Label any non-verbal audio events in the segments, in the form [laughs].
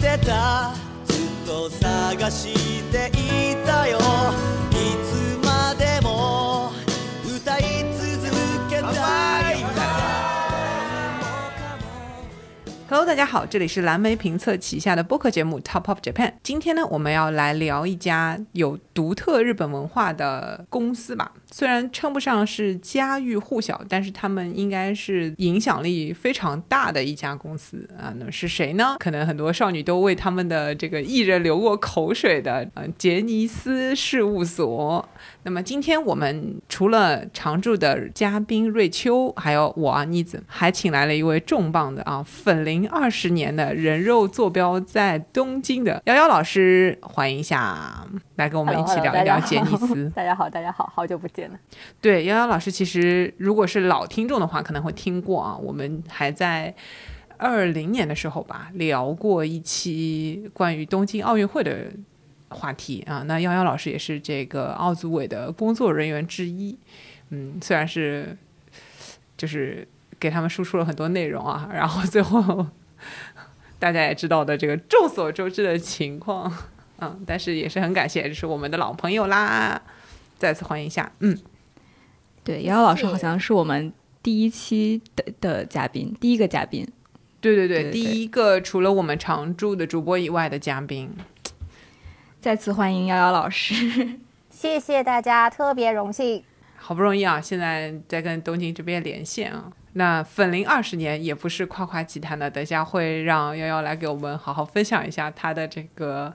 てたずっと探していたよいつまでも歌い続けたい Hello，大家好，这里是蓝莓评测旗下的播客节目 Top of Japan。今天呢，我们要来聊一家有独特日本文化的公司吧。 虽然称不上是家喻户晓，但是他们应该是影响力非常大的一家公司啊。那是谁呢？可能很多少女都为他们的这个艺人流过口水的，呃，杰尼斯事务所。那么今天我们除了常驻的嘉宾瑞秋，还有我啊妮子，还请来了一位重磅的啊粉龄二十年的人肉坐标在东京的瑶瑶老师，欢迎一下，来跟我们一起聊一聊杰尼斯。[laughs] 大家好，大家好，好久不见对，瑶瑶老师其实如果是老听众的话，可能会听过啊，我们还在。二零年的时候吧，聊过一期关于东京奥运会的话题啊。那幺幺老师也是这个奥组委的工作人员之一，嗯，虽然是就是给他们输出了很多内容啊，然后最后大家也知道的这个众所周知的情况，嗯，但是也是很感谢，这是我们的老朋友啦，再次欢迎一下，嗯，对，瑶瑶老师好像是我们第一期的的嘉宾，第一个嘉宾，对对对，对对第一个除了我们常驻的主播以外的嘉宾，再次欢迎瑶瑶老师。[laughs] 谢谢大家，特别荣幸。好不容易啊，现在在跟东京这边连线啊。那粉龄二十年也不是夸夸其谈的，等下会让瑶瑶来给我们好好分享一下她的这个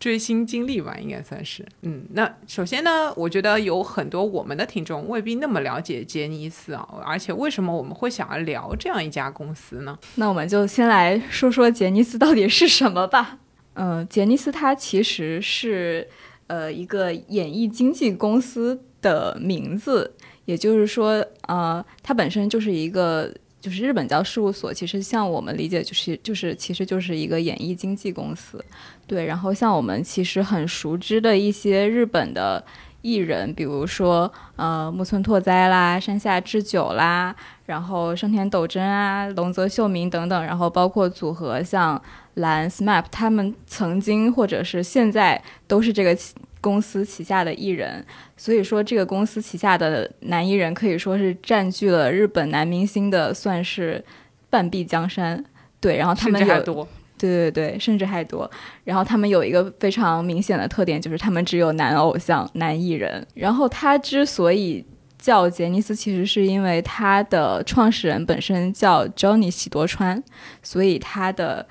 追星经历吧，应该算是。嗯，那首先呢，我觉得有很多我们的听众未必那么了解杰尼斯啊，而且为什么我们会想要聊这样一家公司呢？那我们就先来说说杰尼斯到底是什么吧。嗯、[laughs] 杰尼斯它其实是呃一个演艺经纪公司的名字，也就是说，呃，它本身就是一个就是日本叫事务所，其实像我们理解就是就是其实就是一个演艺经纪公司。对，然后像我们其实很熟知的一些日本的艺人，比如说呃木村拓哉啦、山下智久啦，然后生田斗真啊、龙泽秀明等等，然后包括组合像蓝 SMAP，他们曾经或者是现在都是这个公司旗下的艺人，所以说这个公司旗下的男艺人可以说是占据了日本男明星的算是半壁江山。对，然后他们有还多。对对对，甚至还多。然后他们有一个非常明显的特点，就是他们只有男偶像、男艺人。然后他之所以叫杰尼斯，其实是因为他的创始人本身叫 Johnny 喜多川，所以他的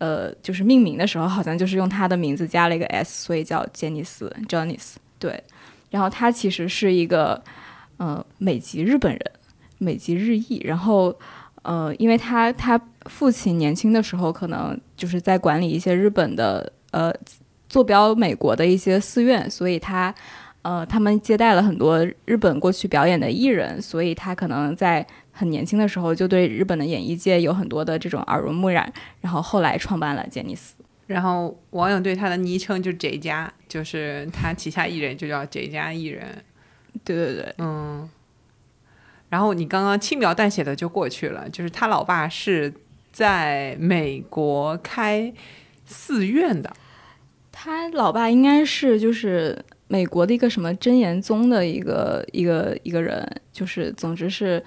呃就是命名的时候，好像就是用他的名字加了一个 S，所以叫杰尼斯 Johnny's。对，然后他其实是一个呃美籍日本人，美籍日裔，然后。呃，因为他他父亲年轻的时候可能就是在管理一些日本的呃坐标美国的一些寺院，所以他呃他们接待了很多日本过去表演的艺人，所以他可能在很年轻的时候就对日本的演艺界有很多的这种耳濡目染，然后后来创办了杰尼斯。然后网友对他的昵称就 J 家，就是他旗下艺人就叫 J 家艺人。对对对，嗯，然后你刚刚轻描淡写的就过去了，就是他老爸是在美国开寺院的，他老爸应该是就是美国的一个什么真言宗的一个一个一个人，就是总之是，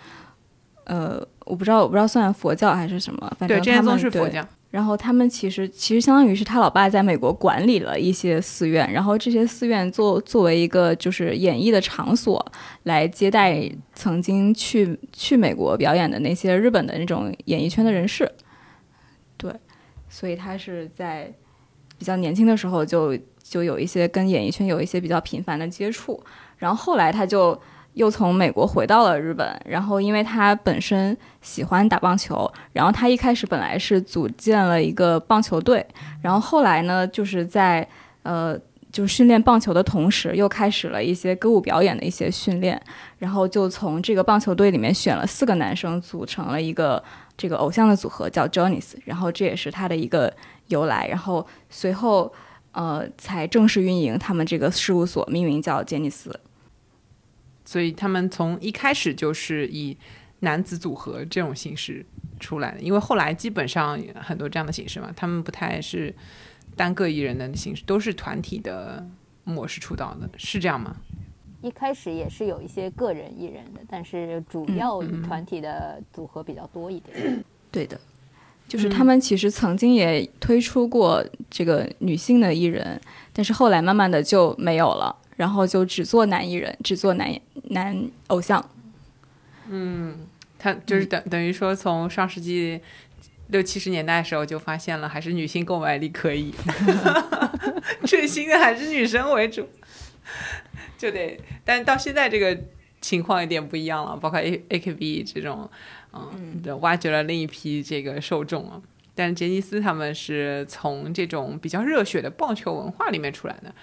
呃，我不知道我不知道算佛教还是什么，反正他们对是佛教。然后他们其实其实相当于是他老爸在美国管理了一些寺院，然后这些寺院作作为一个就是演艺的场所，来接待曾经去去美国表演的那些日本的那种演艺圈的人士。对，所以他是在比较年轻的时候就就有一些跟演艺圈有一些比较频繁的接触，然后后来他就又从美国回到了日本，然后因为他本身喜欢打棒球，然后他一开始本来是组建了一个棒球队，然后后来呢，就是在呃就是训练棒球的同时，又开始了一些歌舞表演的一些训练，然后就从这个棒球队里面选了四个男生，组成了一个这个偶像的组合，叫 j o n n y s 然后这也是他的一个由来，然后随后呃才正式运营他们这个事务所，命名叫杰尼斯。所以他们从一开始就是以男子组合这种形式出来的？因为后来基本上很多这样的形式嘛，他们不太是单个艺人的形式，都是团体的模式出道的，是这样吗？一开始也是有一些个人艺人的，但是主要以团体的组合比较多一点。对的，就是他们其实曾经也推出过这个女性的艺人，但是后来慢慢的就没有了，然后就只做男艺人，只做男男偶像。嗯他就是等等于说，从上世纪六七十年代的时候就发现了，还是女性购买力可以，[laughs] 最新的还是女生为主，就得，但到现在这个情况有点不一样了，包括 A A K B 这种，嗯，对挖掘了另一批这个受众啊。但杰尼斯他们是从这种比较热血的棒球文化里面出来的，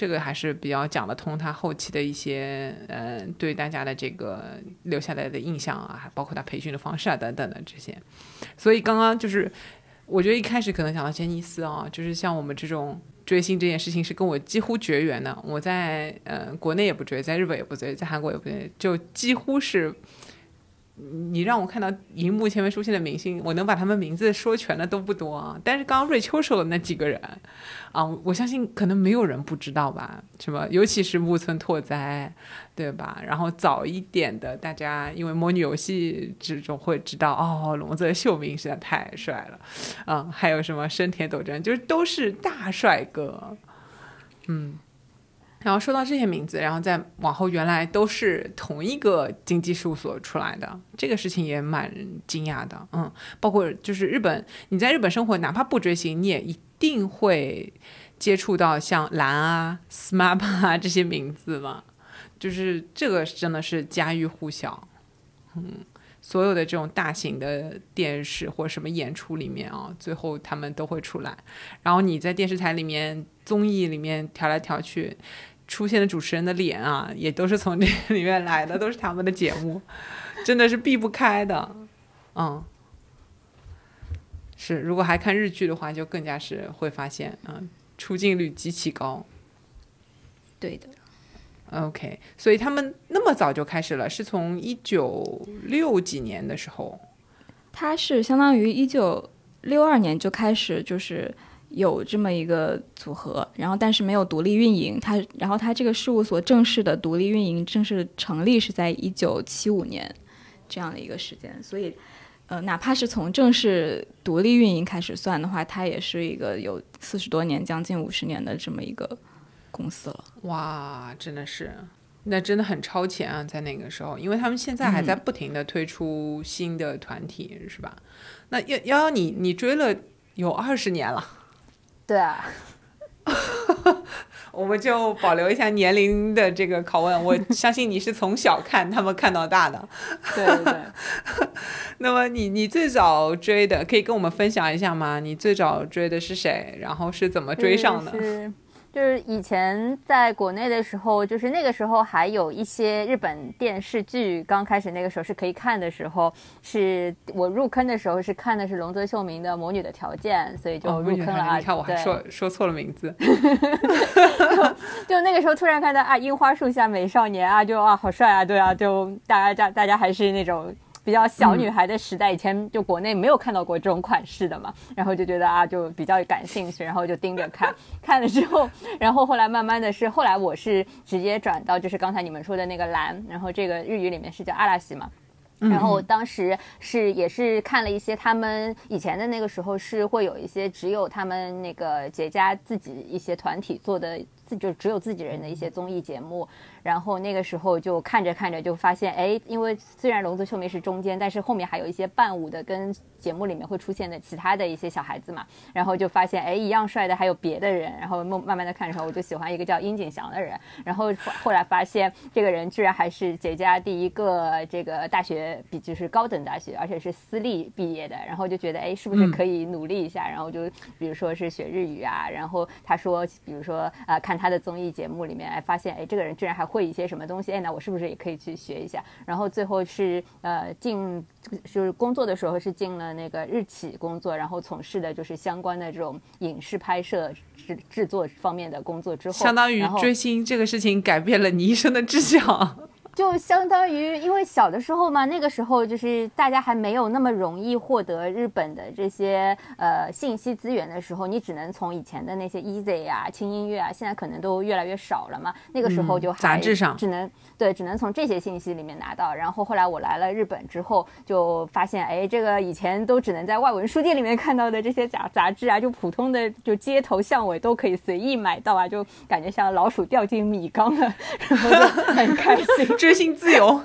这个还是比较讲得通他后期的一些呃对大家的这个留下来的印象啊，包括他培训的方式啊等等的这些。所以刚刚就是我觉得一开始可能想到杰尼斯啊，就是像我们这种追星这件事情是跟我几乎绝缘的。我在呃国内也不追，在日本也不追，在韩国也不追，就几乎是。你让我看到荧幕前面出现的明星，我能把他们名字说全的都不多啊。但是刚刚瑞秋说的那几个人，啊，我相信可能没有人不知道吧，什么？尤其是木村拓哉，对吧？然后早一点的，大家因为模拟游戏之中会知道，哦，龙泽秀明实在太帅了，嗯，还有什么深田斗真，就是都是大帅哥，嗯。然后说到这些名字，然后再往后，原来都是同一个经济事务所出来的，这个事情也蛮惊讶的。嗯，包括就是日本，你在日本生活，哪怕不追星，你也一定会接触到像蓝啊、SMAP 啊这些名字嘛。就是这个真的是家喻户晓。嗯，所有的这种大型的电视或什么演出里面啊，最后他们都会出来。然后你在电视台里面、综艺里面调来调去。出现的主持人的脸啊，[laughs] 也都是从这里面来的，都是他们的节目，[laughs] 真的是避不开的。嗯，是，如果还看日剧的话，就更加是会发现，嗯，出镜率极其高。对的。OK，所以他们那么早就开始了，是从一九六几年的时候。他是相当于一九六二年就开始，就是。有这么一个组合，然后但是没有独立运营。它，然后它这个事务所正式的独立运营正式成立是在一九七五年这样的一个时间。所以，呃，哪怕是从正式独立运营开始算的话，它也是一个有四十多年、将近五十年的这么一个公司了。哇，真的是，那真的很超前啊，在那个时候，因为他们现在还在不停的推出新的团体，是吧？那幺幺幺，你你追了有二十年了。对啊，[laughs] 我们就保留一下年龄的这个拷问。我相信你是从小看他们看到大的。对 [laughs] 对对。[laughs] 那么你你最早追的，可以跟我们分享一下吗？你最早追的是谁？然后是怎么追上的？就是以前在国内的时候，就是那个时候还有一些日本电视剧刚开始那个时候是可以看的时候，是我入坑的时候是看的是龙泽秀明的《魔女的条件》，所以就入坑了。你看我还说说错了名字 [laughs] [laughs] 就那个时候突然看到啊，樱花树下美少年啊，就啊好帅啊，对啊，就大家大大家还是那种。比较小女孩的时代，以前就国内没有看到过这种款式的嘛，然后就觉得啊，就比较感兴趣，然后就盯着看，[laughs] 看了之后，然后后来慢慢的是，后来我是直接转到就是刚才你们说的那个蓝，然后这个日语里面是叫阿拉西嘛，然后当时是也是看了一些他们以前的那个时候是会有一些只有他们那个结家自己一些团体做的，自就只有自己人的一些综艺节目。然后那个时候就看着看着就发现，哎，因为虽然龙泽秀明是中间，但是后面还有一些伴舞的跟节目里面会出现的其他的一些小孩子嘛，然后就发现，哎，一样帅的还有别的人，然后慢慢慢的看的时候，我就喜欢一个叫殷景祥的人，然后后来发现这个人居然还是姐家第一个这个大学比就是高等大学，而且是私立毕业的，然后就觉得，哎，是不是可以努力一下？然后就比如说是学日语啊，然后他说，比如说啊，看他的综艺节目里面，哎，发现，哎，这个人居然还。会一些什么东西？哎，那我是不是也可以去学一下？然后最后是呃进就是工作的时候是进了那个日企工作，然后从事的就是相关的这种影视拍摄制制作方面的工作之后，相当于追星这个事情改变了你一生的志向。就相当于，因为小的时候嘛，那个时候就是大家还没有那么容易获得日本的这些呃信息资源的时候，你只能从以前的那些 Easy 啊、轻音乐啊，现在可能都越来越少了嘛。那个时候就还杂志上只能对，只能从这些信息里面拿到。然后后来我来了日本之后，就发现，哎，这个以前都只能在外文书店里面看到的这些杂杂志啊，就普通的就街头巷尾都可以随意买到啊，就感觉像老鼠掉进米缸了，然后就很开心。追星自由。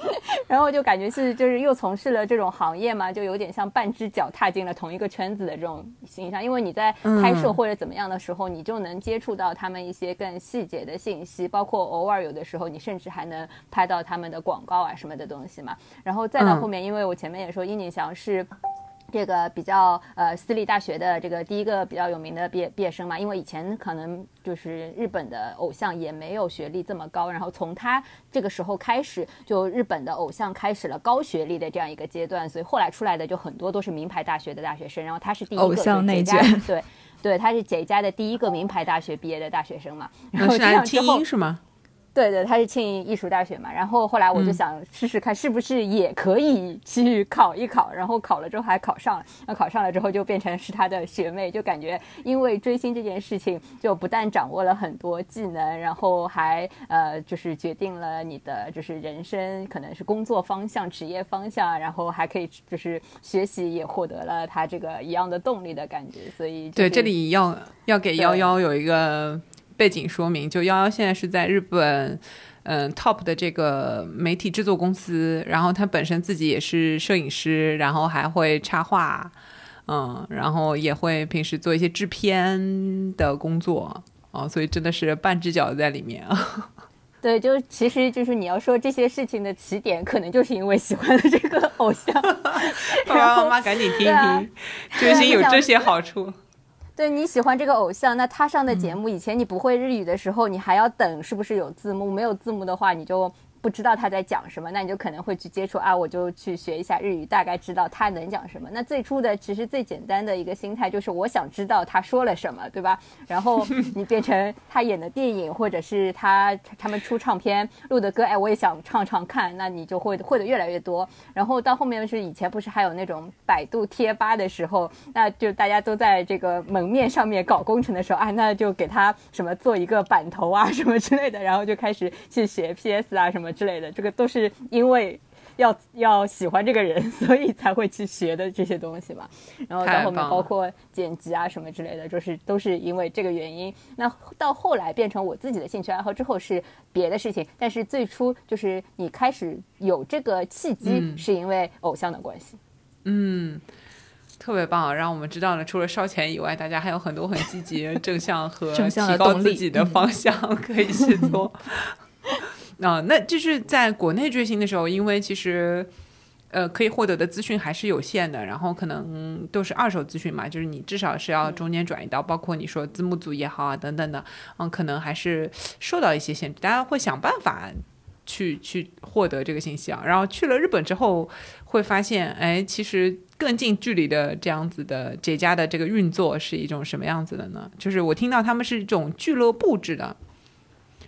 [laughs] 然后就感觉是就是又从事了这种行业嘛，就有点像半只脚踏进了同一个圈子的这种形象。因为你在拍摄或者怎么样的时候，你就能接触到他们一些更细节的信息，包括偶尔有的时候你甚至还能拍到他们的广告啊什么的东西嘛。然后再到后面，因为我前面也说殷景祥是。这个比较呃私立大学的这个第一个比较有名的毕业毕业生嘛，因为以前可能就是日本的偶像也没有学历这么高，然后从他这个时候开始，就日本的偶像开始了高学历的这样一个阶段，所以后来出来的就很多都是名牌大学的大学生，然后他是第一个偶像内家卷 [laughs] 对对，他是姐家的第一个名牌大学毕业的大学生嘛，然后是这样之后音是吗？对对，他是庆应艺术大学嘛，然后后来我就嗯。想试试看是不是也可以去考一考，然后考了之后还考上了，那考上了之后就变成是他的学妹，就感觉因为追星这件事情，就不但掌握了很多技能，然后还呃就是决定了你的就是人生可能是工作方向、职业方向，然后还可以就是学习也获得了他这个一样的动力的感觉，所以、就是、对，这里要要给对。幺幺有一个背景说明，就幺幺现在是在日本。嗯，Top 的这个媒体制作公司，然后他本身自己也是摄影师，然后还会插画，嗯，然后也会平时做一些制片的工作，哦，所以真的是半只脚在里面啊。[laughs] 对，就其实就是你要说这些事情的起点，可能就是因为喜欢了这个偶像。爸爸妈妈赶紧听一听，[laughs] 追星有这些好处。对你喜欢这个偶像，那他上的节嗯。目，以前你不会日语的时候，你还要等是不是有字幕，没有字幕的话，你就不知道他在讲什么，那你就可能会去接触啊，我就去学一下日语，大概知道他能讲什么。那最初的其实最简单的一个心态就是我想知道他说了什么，对吧？然后 [laughs] 你变成他演的电影，或者是他他们出唱片录的歌，哎，我也想唱唱看，那你就会会的越来越多。然后到后面是以前不是还有那种百度贴吧的时候，那就大家都在这个门面上面搞工程的时候，哎，那就给他什么做一个版头啊什么之类的，然后就开始去学 PS 啊什么之类的，这个都是因为。要要喜欢这个人，[laughs] 所以才会去学的这些东西嘛。然后到后面包括剪辑啊什么之类的，就是都是因为这个原因。那到后来变成我自己的兴趣爱好之后是别的事情，但是最初就是你开始有这个契机，嗯是因为偶像的关系。嗯，特别棒，让我们知道了，除了烧钱以外，大家还有很多很积极、正向和 [laughs] 提高自己的方向 [laughs] 可以去做。啊、那就是在国内追星的时候，因为其实。呃，可以获得的资讯还是有限的，然后可能都是二手资讯嘛，就是你至少是要中间转移到，包括你说字幕组也好啊，等等的，嗯，可能还是受到一些限制，大家会想办法去去获得这个信息啊。然后去了日本之后，会发现，哎，其实更近距离的这样子的节家的这个运作是一种什么样子的呢？就是我听到他们是一种俱乐部制的，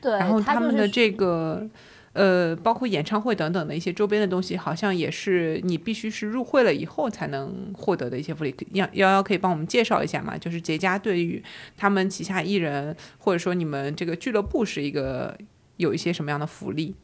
对，然后他们的这个。呃，包括演唱会等等的一些周边的东西，好像也是你必须是入会了以后才能获得的一些福利。幺幺幺可以帮我们介绍一下吗？就是杰家对于他们旗下艺人，或者说你们这个俱乐部是一个有一些什么样的福利？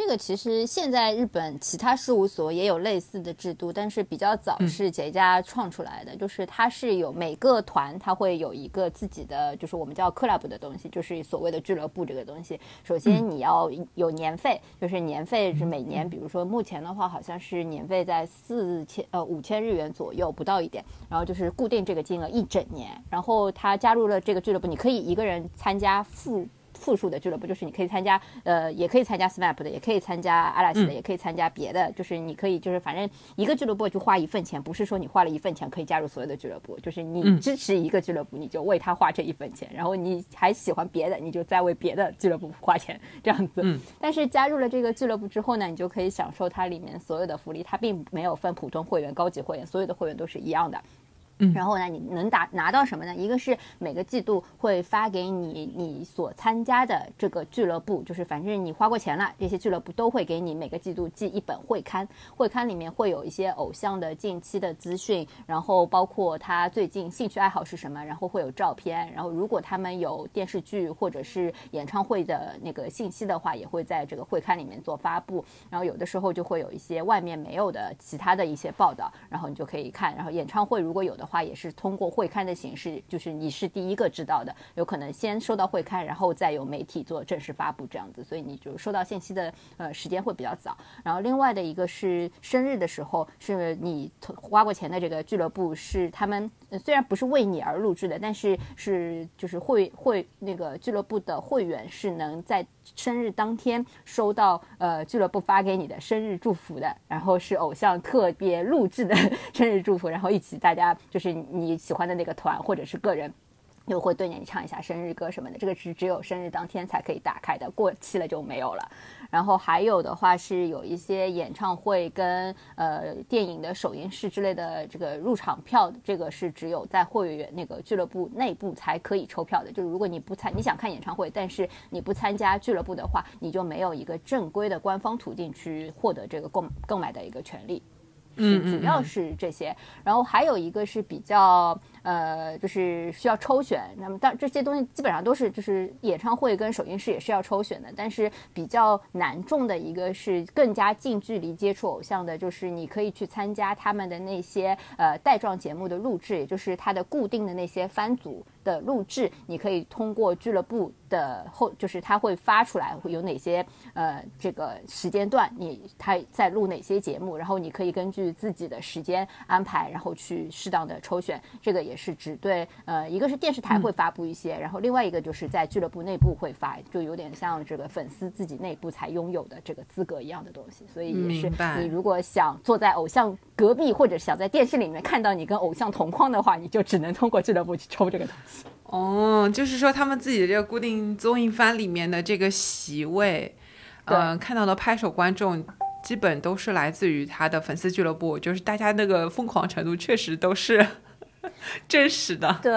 这个其实现在日本其他事务所也有类似的制度，但是比较早是杰家创出来的，就是它是有每个团它会有一个自己的，就是我们叫 club 的东西，就是所谓的俱乐部这个东西。首先你要有年费，就是年费是每年，比如说目前的话好像是年费在四千呃五千日元左右，不到一点，然后就是固定这个金额一整年，然后他加入了这个俱乐部，你可以一个人参加副。复数的俱乐部，就是你可以参加，呃，也可以参加 SMAP 的，也可以参加阿拉西的，也可以参加别的，就是你可以，就是反正一个俱乐部就花一份钱，不是说你花了一份钱可以加入所有的俱乐部，就是你支持一个俱乐部，你就为他花这一份钱，然后你还喜欢别的，你就再为别的俱乐部花钱，这样子。但是加入了这个俱乐部之后呢，你就可以享受它里面所有的福利，它并没有分普通会员、高级会员，所有的会员都是一样的。然后呢，你能打拿到什么呢？一个是每个季度会发给你你所参加的这个俱乐部，就是反正你花过钱了，这些俱乐部都会给你每个季度寄一本会刊，会刊里面会有一些偶像的近期的资讯，然后包括他最近兴趣爱好是什么，然后会有照片，然后如果他们有电视剧或者是演唱会的那个信息的话，也会在这个会刊里面做发布，然后有的时候就会有一些外面没有的其他的一些报道，然后你就可以看，然后演唱会如果有的话，也是通过会刊的形式，就是你是第一个知道的，有可能先收到会刊，然后再有媒体做正式发布这样子，所以你就收到信息的呃时间会比较早。然后另外的一个是生日的时候，是你花过钱的这个俱乐部是他们、虽然不是为你而录制的，但是是就是会会那个俱乐部的会员是能在生日当天收到呃俱乐部发给你的生日祝福的，然后是偶像特别录制的生日祝福，然后一起大家就是你喜欢的那个团或者是个人。就会对你唱一下生日歌什么的，这个是只有生日当天才可以打开的，过期了就没有了。然后还有的话是有一些演唱会跟呃电影的首映式之类的这个入场票，这个是只有在会员那个俱乐部内部才可以抽票的。就是如果你不参你想看演唱会，但是你不参加俱乐部的话，你就没有一个正规的官方途径去获得这个购购买的一个权利。嗯是主要是这些，然后还有一个是比较呃，就是需要抽选。那么当这些东西基本上都是就是演唱会跟首映式也是要抽选的，但是比较难中的一个是更加近距离接触偶像的，就是你可以去参加他们的那些呃带状节目的录制，也就是他的固定的那些番组的录制，你可以通过俱乐部的后，就是他会发出来会有哪些呃这个时间段，你他在录哪些节目，然后你可以根据自己的时间安排，然后去适当的抽选。这个也是只对呃一个是电视台会发布一些，然后另外一个就是在俱乐部内部会发，就有点像这个粉丝自己内部才拥有的这个资格一样的东西。所以也是你如果想坐在偶像隔壁，或者想在电视里面看到你跟偶像同框的话，你就只能通过俱乐部去抽这个东西。哦，就是说他们自己的这个固定综艺番里面的这个席位，呃，看到的拍手观众基本都是来自于他的粉丝俱乐部，就是大家那个疯狂程度确实都是 [laughs] 真实的。对，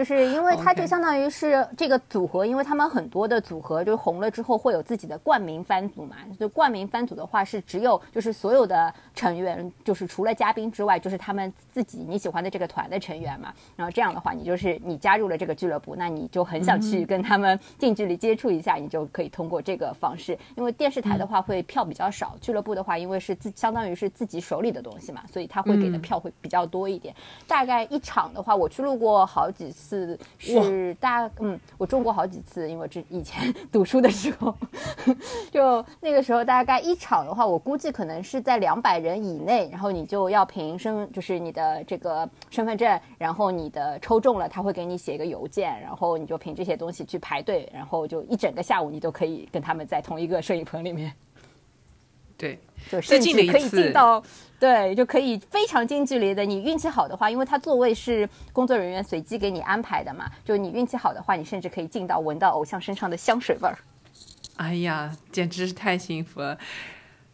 就是因为它就相当于是这个组合，因为他们很多的组合就红了之后会有自己的冠名番组嘛。就冠名番组的话是只有就是所有的成员，就是除了嘉宾之外，就是他们自己你喜欢的这个团的成员嘛。然后这样的话，你就是你加入了这个俱乐部，那你就很想去跟他们近距离接触一下，你就可以通过这个方式。因为电视台的话会票比较少，俱乐部的话因为是自相当于是自己手里的东西嘛，所以他会给的票会比较多一点。大概一场的话，我去录过好几次，是大嗯，我中过好几次，因为这以前 [laughs] 读书的时候，[laughs] 就那个时候大概一场的话，我估计可能是在两百人以内，然后你就要凭身，就是你的这个身份证，然后你的抽中了，他会给你写一个邮件，然后你就凭这些东西去排队，然后就一整个下午你都可以跟他们在同一个摄影棚里面。对，就甚至可以次进到，对，就可以非常近距离的。你运气好的话，因为它座位是工作人员随机给你安排的嘛，就你运气好的话，你甚至可以进到闻到偶像身上的香水味儿。哎呀，简直是太幸福了。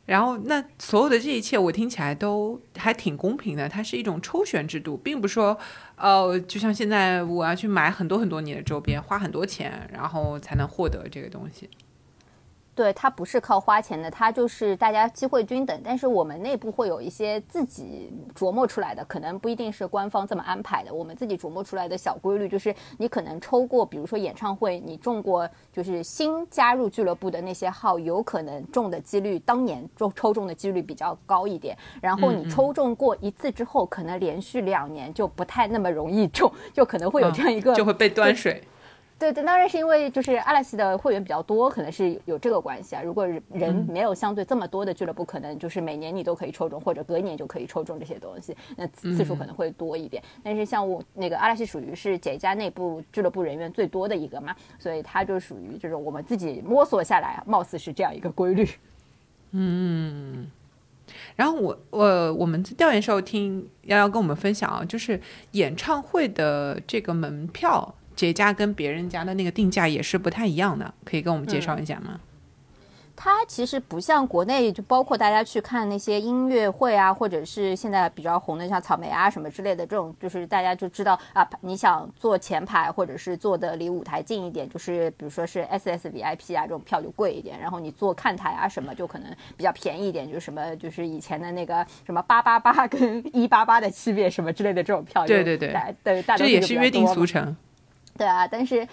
然后，那所有的这一切，我听起来都还挺公平的。它是一种抽选制度，并不说，呃，就像现在我要去买很多很多你的周边，花很多钱，然后才能获得这个东西。对，它不是靠花钱的，它就是大家机会均等。但是我们内部会有一些自己琢磨出来的，可能不一定是官方这么安排的。我们自己琢磨出来的小规律就是，你可能抽过，比如说演唱会，你中过就是新加入俱乐部的那些号，有可能中的几率，当年中抽中的几率比较高一点。然后你抽中过一次之后，可能连续两年就不太那么容易中，就可能会有这样一个、就会被端水。对对，当然是因为就是阿拉西的会员比较多，可能是有这个关系啊。如果人没有相对这么多的俱乐部，可能就是每年你都可以抽中，或者隔一年就可以抽中这些东西，那次次数可能会多一点。但是像我那个阿拉西属于是姐家内部俱乐部人员最多的一个嘛，所以它就属于这种我们自己摸索下来，貌似是这样一个规律。嗯然后我我我们调研时候听幺幺跟我们分享啊，就是演唱会的这个门票，节家跟别人家的那个定价也是不太一样的，可以跟我们介绍一下吗？它其实不像国内，就包括大家去看那些音乐会啊，或者是现在比较红的像草莓啊什么之类的这种，就是大家就知道啊，你想坐前排或者是坐的离舞台近一点，就是比如说是 SSVIP 啊这种票就贵一点，然后你坐看台啊什么就可能比较便宜一点，就是什么就是以前的那个什么八八八跟一八八的区别什么之类的这种票，对对对，对，大这也是约定俗成。对啊，但是。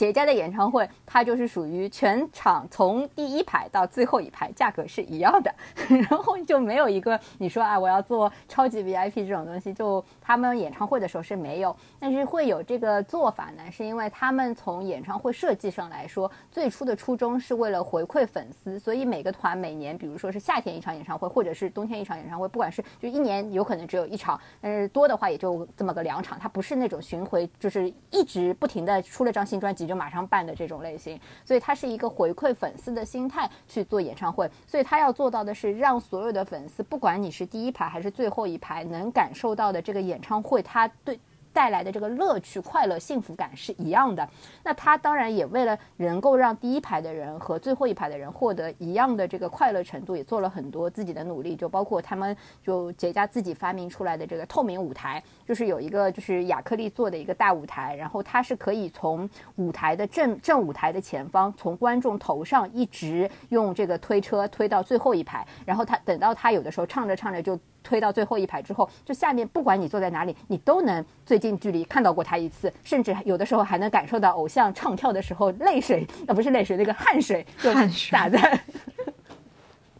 杰家的演唱会，它就是属于全场从第一排到最后一排价格是一样的，[laughs] 然后就没有一个你说啊我要做超级 VIP 这种东西，就他们演唱会的时候是没有，但是会有这个做法呢，是因为他们从演唱会设计上来说，最初的初衷是为了回馈粉丝，所以每个团每年，比如说是夏天一场演唱会，或者是冬天一场演唱会，不管是就一年有可能只有一场，但是多的话也就这么个两场，它不是那种巡回，就是一直不停的出了张新专辑。就马上办的这种类型，所以他是一个回馈粉丝的心态去做演唱会，所以他要做到的是让所有的粉丝，不管你是第一排还是最后一排，能感受到的这个演唱会，他对。带来的这个乐趣、快乐、幸福感是一样的。那他当然也为了能够让第一排的人和最后一排的人获得一样的这个快乐程度，也做了很多自己的努力。就包括他们就杰家自己发明出来的这个透明舞台，就是有一个就是亚克力做的一个大舞台，然后它是可以从舞台的正正舞台的前方，从观众头上一直用这个推车推到最后一排，然后他等到他有的时候唱着唱着就。推到最后一排之后，就下面不管你坐在哪里，你都能最近距离看到过他一次，甚至有的时候还能感受到偶像唱跳的时候泪水，啊不是泪水，那个汗水就洒在。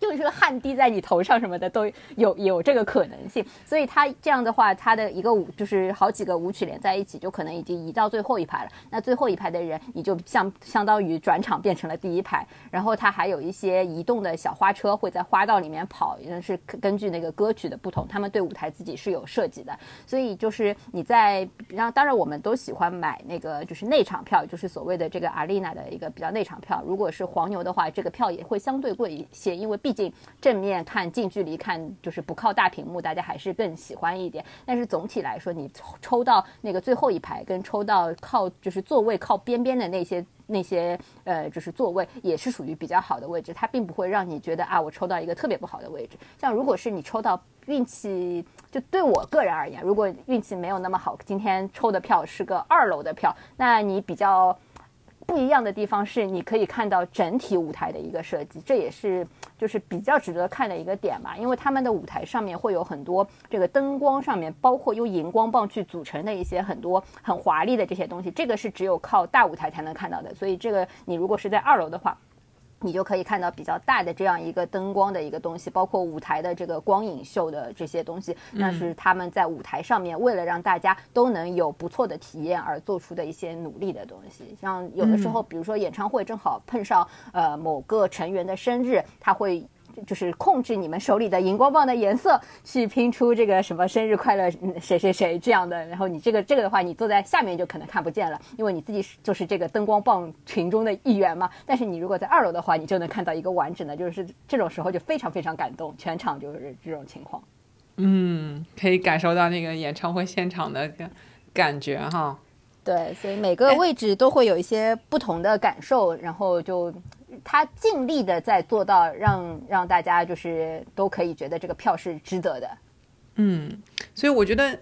就是汗滴在你头上什么的都有有这个可能性，所以他这样的话，他的一个舞就是好几个舞曲连在一起，就可能已经移到最后一排了。那最后一排的人，你就相相当于转场变成了第一排。然后他还有一些移动的小花车会在花道里面跑，也是根据那个歌曲的不同，他们对舞台自己是有设计的。所以就是你在让，当然我们都喜欢买那个就是内场票，就是所谓的这个阿丽娜的一个比较内场票。如果是黄牛的话，这个票也会相对贵一些，因为毕。毕竟正面看、近距离看，就是不靠大屏幕，大家还是更喜欢一点。但是总体来说，你抽到那个最后一排，跟抽到靠就是座位靠边边的那些那些呃，就是座位，也是属于比较好的位置。它并不会让你觉得啊，我抽到一个特别不好的位置。像如果是你抽到运气，就对我个人而言，如果运气没有那么好，今天抽的票是个二楼的票，那你比较。不一样的地方是，你可以看到整体舞台的一个设计，这也是就是比较值得看的一个点吧。因为他们的舞台上面会有很多这个灯光上面，包括用荧光棒去组成的一些很多很华丽的这些东西，这个是只有靠大舞台才能看到的。所以这个你如果是在二楼的话。你就可以看到比较大的这样一个灯光的一个东西，包括舞台的这个光影秀的这些东西，那是他们在舞台上面为了让大家都能有不错的体验而做出的一些努力的东西。像有的时候，比如说演唱会正好碰上呃某个成员的生日，他会。就是控制你们手里的荧光棒的颜色，去拼出这个什么生日快乐谁谁谁这样的。然后你这个这个的话，你坐在下面就可能看不见了，因为你自己就是这个灯光棒群中的一员嘛。但是你如果在二楼的话，你就能看到一个完整的，就是这种时候就非常非常感动，全场就是这种情况。嗯，可以感受到那个演唱会现场的感觉哈。对，所以每个位置都会有一些不同的感受，然后就。他尽力的在做到让让大家就是都可以觉得这个票是值得的，嗯，所以我觉得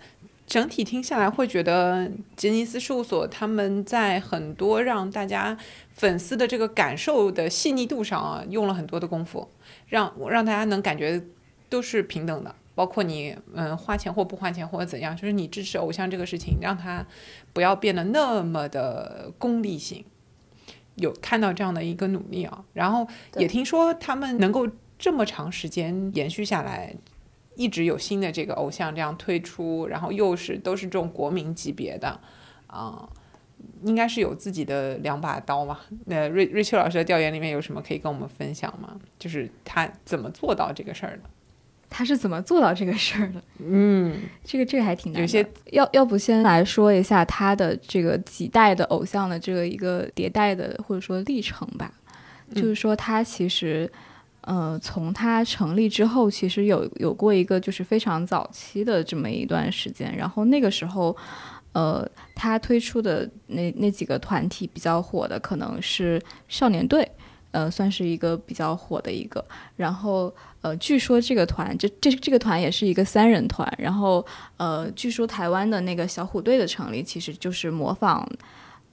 整体听下来会觉得杰尼斯事务所他们在很多让大家粉丝的这个感受的细腻度上啊用了很多的功夫，让让大家能感觉都是平等的，包括你嗯花钱或不花钱或者怎样，就是你支持偶像这个事情，让他不要变得那么的功利性。有看到这样的一个努力啊，然后也听说他们能够这么长时间延续下来，一直有新的这个偶像这样推出，然后又是都是这种国民级别的，啊，应该是有自己的两把刀嘛。那瑞瑞秋老师的调研里面有什么可以跟我们分享吗？就是他怎么做到这个事儿的？他是怎么做到这个事儿的？嗯，这个这个还挺难。有些要要不先来说一下他的这个几代的偶像的这个一个迭代的或者说历程吧。就是说他其实，呃，从他成立之后，其实有有过一个就是非常早期的这么一段时间。然后那个时候，呃，他推出的那那几个团体比较火的可能是少年队。呃，算是一个比较火的一个。然后呃，据说这个团，这这这个团也是一个三人团。然后呃，据说台湾的那个小虎队的成立，其实就是模仿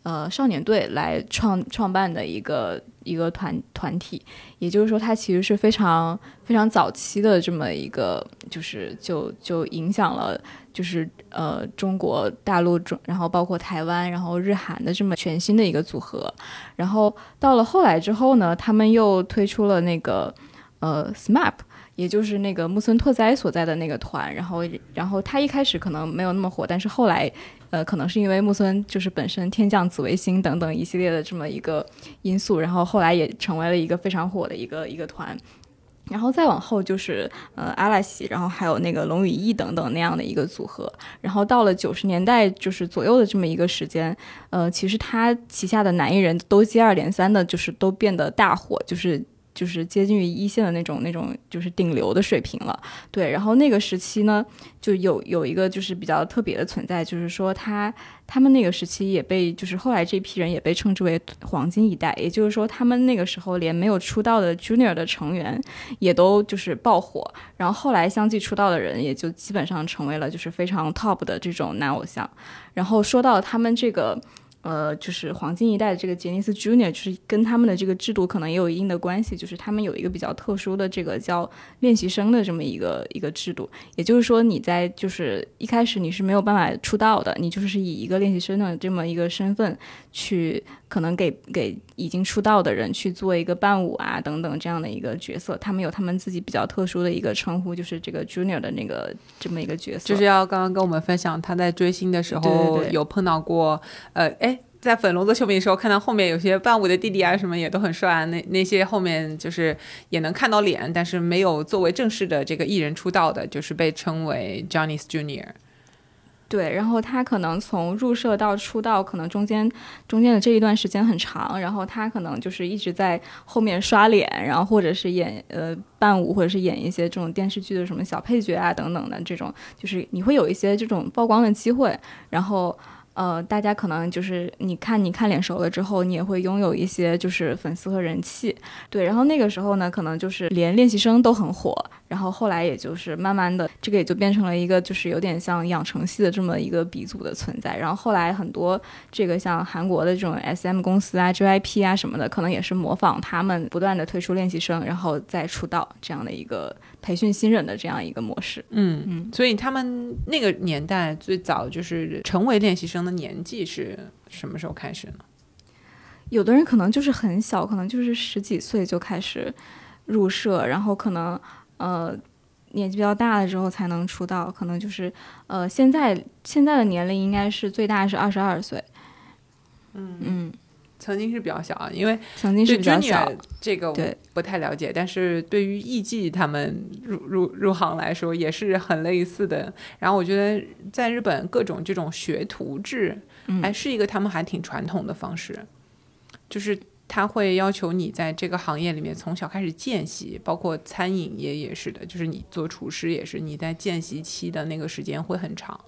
呃少年队来创创办的一个一个团团体。也就是说，它其实是非常非常早期的这么一个，就是就就影响了。就是呃，中国大陆中，然后包括台湾，然后日韩的这么全新的一个组合，然后到了后来之后呢，他们又推出了那个呃，SMAP，也就是那个木村拓哉所在的那个团，然后然后他一开始可能没有那么火，但是后来呃，可能是因为木村就是本身天降紫微星等等一系列的这么一个因素，然后后来也成为了一个非常火的一个一个团。然后再往后就是呃阿拉西，然后还有那个龙羽翼等等那样的一个组合。然后到了九十年代就是左右的这么一个时间，呃，其实他旗下的男艺人都接二连三的，就是都变得大火，就是。就是接近于一线的那种、那种就是顶流的水平了，对。然后那个时期呢，就有有一个就是比较特别的存在，就是说他他们那个时期也被就是后来这批人也被称之为黄金一代，也就是说他们那个时候连没有出道的 Junior 的成员也都就是爆火，然后后来相继出道的人也就基本上成为了就是非常 top 的这种男偶像。然后说到他们这个。呃，就是黄金一代的这个杰尼斯 Junior，就是跟他们的这个制度可能也有一定的关系，就是他们有一个比较特殊的这个叫练习生的这么一个一个制度，也就是说你在就是一开始你是没有办法出道的，你就是以一个练习生的这么一个身份去可能给给已经出道的人去做一个伴舞啊等等这样的一个角色，他们有他们自己比较特殊的一个称呼，就是这个 Junior 的那个这么一个角色，就是要刚刚跟我们分享他在追星的时候有碰到过，呃，哎。在粉龙的秀品的时候，看到后面有些伴舞的弟弟啊，什么也都很帅啊。那那些后面就是也能看到脸，但是没有作为正式的这个艺人出道的，就是被称为 Johnny's Junior。对，然后他可能从入社到出道，可能中间中间的这一段时间很长，然后他可能就是一直在后面刷脸，然后或者是演呃伴舞，或者是演一些这种电视剧的什么小配角啊等等的这种，就是你会有一些这种曝光的机会，然后。呃，大家可能就是你看你看脸熟了之后，你也会拥有一些就是粉丝和人气，对。然后那个时候呢，可能就是连练习生都很火，然后后来也就是慢慢的，这个也就变成了一个就是有点像养成系的这么一个鼻祖的存在。然后后来很多这个像韩国的这种 SM 公司啊、JYP 啊什么的，可能也是模仿他们不断的推出练习生，然后再出道这样的一个。培训新人的这样一个模式，嗯嗯，所以他们那个年代最早就是成为练习生的年纪是什么时候开始呢？有的人可能就是很小，可能就是十几岁就开始入社，然后可能呃年纪比较大了之后才能出道，可能就是呃现在现在的年龄应该是最大是二十二岁，嗯嗯。曾经是比较小啊，因为曾经是比较小，这个我不太了解。但是对于艺伎他们入入入行来说，也是很类似的。然后我觉得在日本各种这种学徒制，还是一个他们还挺传统的方式，就是。他会要求你在这个行业里面从小开始见习，包括餐饮业也是的，就是你做厨师也是，你在见习期的那个时间会很长，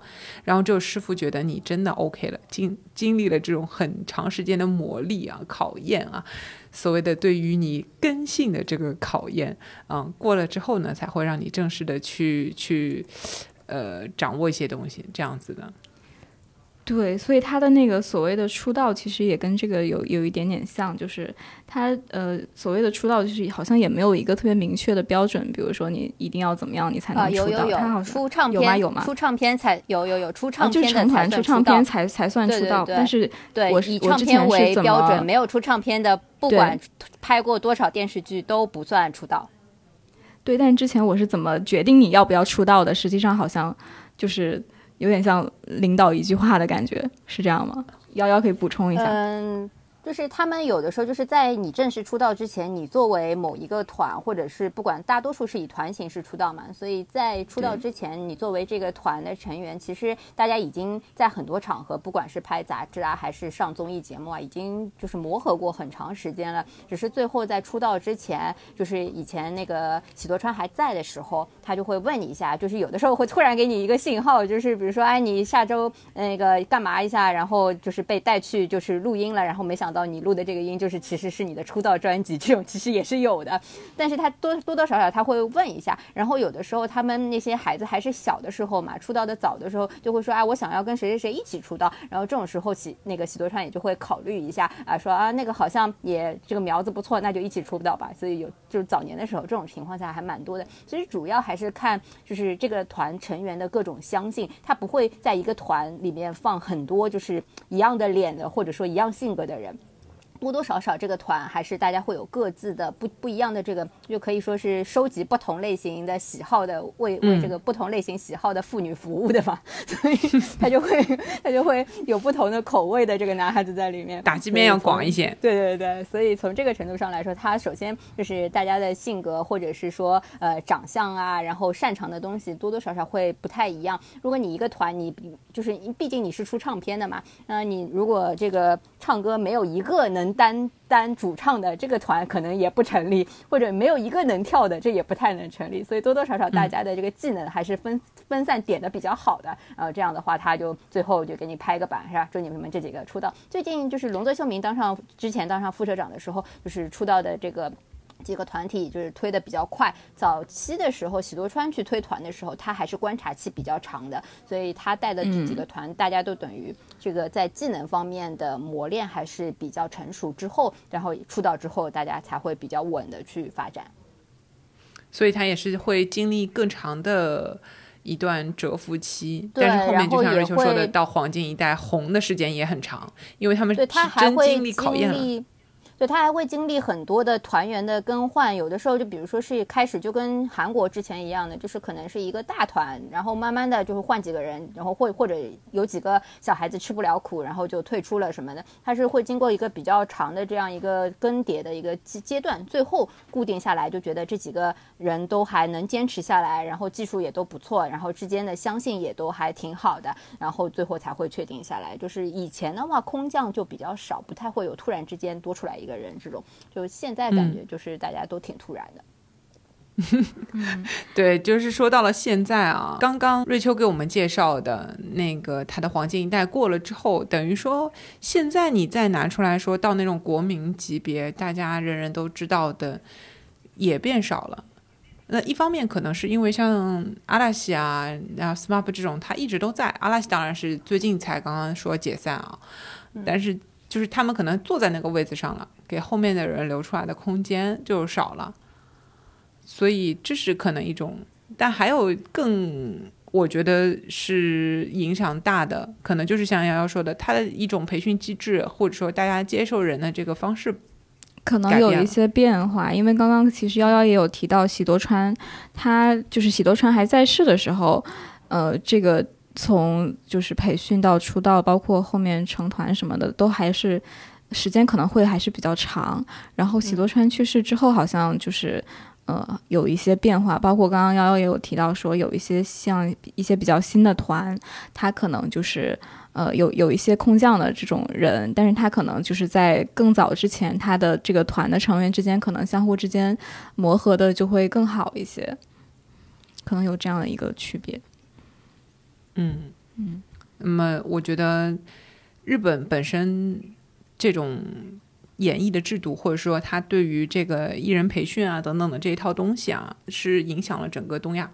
然后只有师傅觉得你真的 OK 了，经经历了这种很长时间的磨砺啊、考验啊，所谓的对于你根性的这个考验，嗯，过了之后呢，才会让你正式的去去，呃，掌握一些东西，这样子的。对，所以他的那个所谓的出道，其实也跟这个有有一点点像，就是他呃所谓的出道，就是好像也没有一个特别明确的标准，比如说你一定要怎么样你才能出道。他好像出唱片有吗？有吗？出唱片才有有有出唱片成团出唱片才才算出道。但是对以唱片为标准，没有出唱片的，不管拍过多少电视剧都不算出道。对，但之前我是怎么决定你要不要出道的？实际上好像就是。有点像领导一句话的感觉，是这样吗？幺幺可以补充一下。就是他们有的时候就是在你正式出道之前，你作为某一个团，或者是不管大多数是以团形式出道嘛，所以在出道之前，你作为这个团的成员，其实大家已经在很多场合，不管是拍杂志啊，还是上综艺节目啊，已经就是磨合过很长时间了。只是最后在出道之前，就是以前那个喜多川还在的时候，他就会问你一下，就是有的时候会突然给你一个信号，就是比如说，哎，你下周那个干嘛一下，然后就是被带去就是录音了，然后没想到。到你录的这个音就是其实是你的出道专辑，这种其实也是有的。但是他多多多少少他会问一下，然后有的时候他们那些孩子还是小的时候嘛，出道的早的时候就会说啊，我想要跟谁谁谁一起出道。然后这种时候喜那个喜多川也就会考虑一下啊，说啊那个好像也这个苗子不错，那就一起出道吧。所以有就是早年的时候这种情况下还蛮多的。其实主要还是看就是这个团成员的各种相性，他不会在一个团里面放很多就是一样的脸的或者说一样性格的人。多多少少这个团还是大家会有各自的不不一样的这个，就可以说是收集不同类型的喜好的，为为这个不同类型喜好的妇女服务的嘛，[laughs] 所以他就会 [laughs] 他就会有不同的口味的这个男孩子在里面，打击面要广一些。对对对，所以从这个程度上来说，他首先就是大家的性格或者是说呃长相啊，然后擅长的东西多多少少会不太一样。如果你一个团，你就是毕竟你是出唱片的嘛，那你如果这个唱歌没有一个能单单主唱的这个团可能也不成立，或者没有一个能跳的，这也不太能成立。所以多多少少大家的这个技能还是分分散点的比较好的。呃，这样的话他就最后就给你拍个板，是吧？祝你们这几个出道。最近就是龙泽秀明当上之前当上副社长的时候，就是出道的这个。几个团体就是推的比较快，早期的时候喜多川去推团的时候，他还是观察期比较长的，所以他带的这几个团，大家都等于这个在技能方面的磨练还是比较成熟之后，然后出道之后，大家才会比较稳的去发展。所以他也是会经历更长的一段蛰伏期，但是后面就像瑞秋说的，到黄金一代红的时间也很长，因为他们对是真他还会经历考验了。就，他还会经历很多的团员的更换，有的时候就比如说是开始就跟韩国之前一样的，就是可能是一个大团，然后慢慢的就会换几个人，然后或或者有几个小孩子吃不了苦，然后就退出了什么的，他是会经过一个比较长的这样一个更迭的一个阶阶段，最后固定下来，就觉得这几个人都还能坚持下来，然后技术也都不错，然后之间的相信也都还挺好的，然后最后才会确定下来。就是以前的话，空降就比较少，不太会有突然之间多出来一个人这种，就现在感觉就是大家都挺突然的。[laughs] 对，就是说到了现在啊，刚刚瑞秋给我们介绍的那个他的黄金一代过了之后，等于说现在你再拿出来说到那种国民级别，大家人人都知道的，也变少了。那一方面可能是因为像阿拉西啊、然后 SMAP 这种，他一直都在。阿拉西当然是最近才刚刚说解散啊，但是就是他们可能坐在那个位子上了，给后面的人留出来的空间就少了。所以这是可能一种，但还有更我觉得是影响大的，可能就是像瑶瑶说的，它的一种培训机制，或者说大家接受人的这个方式，可能有一些变化，因为刚刚其实幺幺也有提到喜多川，他就是喜多川还在世的时候，呃，这个从就是培训到出道，包括后面成团什么的，都还是时间可能会还是比较长。然后喜多川去世之后，好像就是。呃，有一些变化，包括刚刚幺幺也有提到说，有一些像一些比较新的团，他可能就是呃有有一些空降的这种人，但是他可能就是在更早之前，他的这个团的成员之间可能相互之间磨合的就会更好一些，可能有这样的一个区别。嗯嗯。那么我觉得日本本身这种演艺的制度，或者说他对于这个艺人培训啊等等的这一套东西啊，是影响了整个东亚。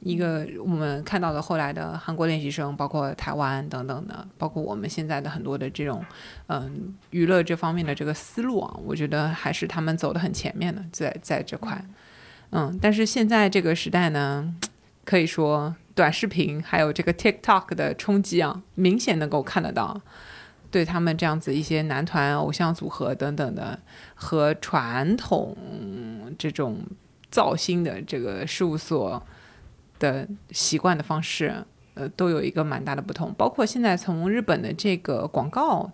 一个我们看到的后来的韩国练习生，包括台湾等等的，包括我们现在的很多的这种嗯娱乐这方面的这个思路啊，我觉得还是他们走得很前面的，在在这块。嗯，但是现在这个时代呢，可以说短视频还有这个 TikTok 的冲击啊，明显能够看得到。对他们这样子一些男团、偶像组合等等的，和传统这种造星的这个事务所的习惯的方式，呃，都有一个蛮大的不同。包括现在从日本的这个广告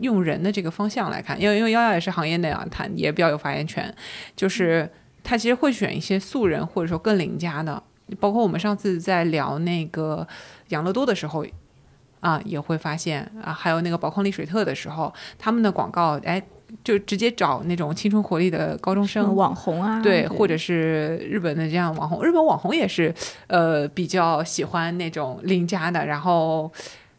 用人的这个方向来看，因为因为幺幺也是行业内啊，他也比较有发言权，就是他其实会选一些素人或者说更邻家的。包括我们上次在聊那个养乐多的时候，啊，也会发现啊，还有那个宝矿力水特的时候，他们的广告，哎，就直接找那种青春活力的高中生网红啊，对，或者是日本的这样网红，日本网红也是，呃，比较喜欢那种邻家的，然后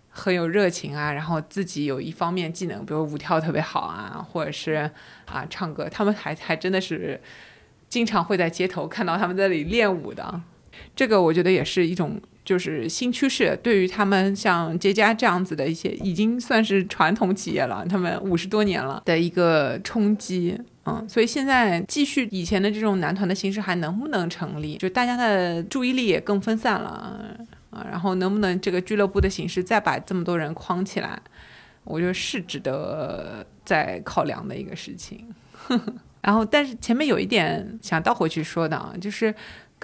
很有热情啊，然后自己有一方面技能，比如舞跳特别好啊，或者是啊唱歌，他们还还真的是经常会在街头看到他们在那里练舞的。这个我觉得也是一种就是新趋势，对于他们像杰家这样子的一些已经算是传统企业了，他们五十多年了的一个冲击。嗯，所以现在继续以前的这种男团的形式还能不能成立？就大家的注意力也更分散了啊，然后能不能这个俱乐部的形式再把这么多人框起来？我觉得是值得再考量的一个事情。[laughs] 然后，但是前面有一点想倒回去说的啊，就是。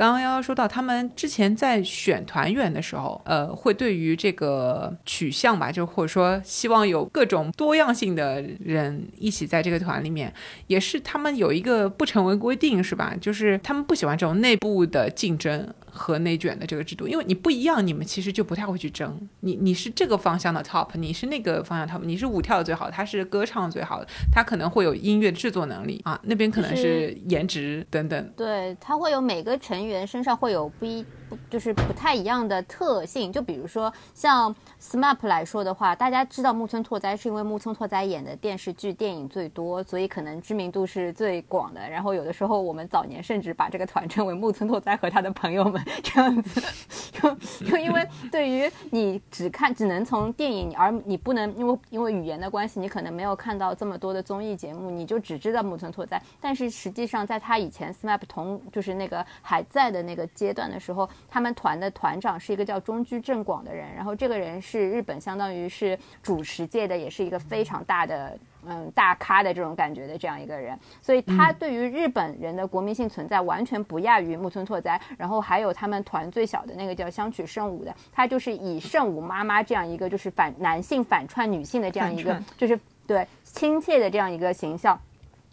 刚刚幺幺说到，他们之前在选团员的时候，呃，会对于这个取向吧，就或者说希望有各种多样性的人一起在这个团里面，也是他们有一个不成文规定，是吧？就是他们不喜欢这种内部的竞争。和内卷的这个制度，因为你不一样，你们其实就不太会去争。你你是这个方向的 top，你是那个方向 top，你是舞跳的最好，他是歌唱最好的，他可能会有音乐制作能力啊，那边可能是颜值等等。对他会有每个成员身上会有不一。就是不太一样的特性，就比如说像 SMAP 来说的话，大家知道木村拓哉是因为木村拓哉演的电视剧、电影最多，所以可能知名度是最广的。然后有的时候我们早年甚至把这个团称为木村拓哉和他的朋友们这样子，就就因为对于你只看只能从电影，而你不能因为因为语言的关系，你可能没有看到这么多的综艺节目，你就只知道木村拓哉。但是实际上在他以前 SMAP 同就是那个还在的那个阶段的时候。他们团的团长是一个叫中居正广的人，然后这个人是日本相当于是主持界的，也是一个非常大的嗯大咖的这种感觉的这样一个人，所以他对于日本人的国民性存在完全不亚于木村拓哉。然后还有他们团最小的那个叫香取圣武的，他就是以圣武妈妈这样一个就是反男性反串女性的这样一个就是对亲切的这样一个形象。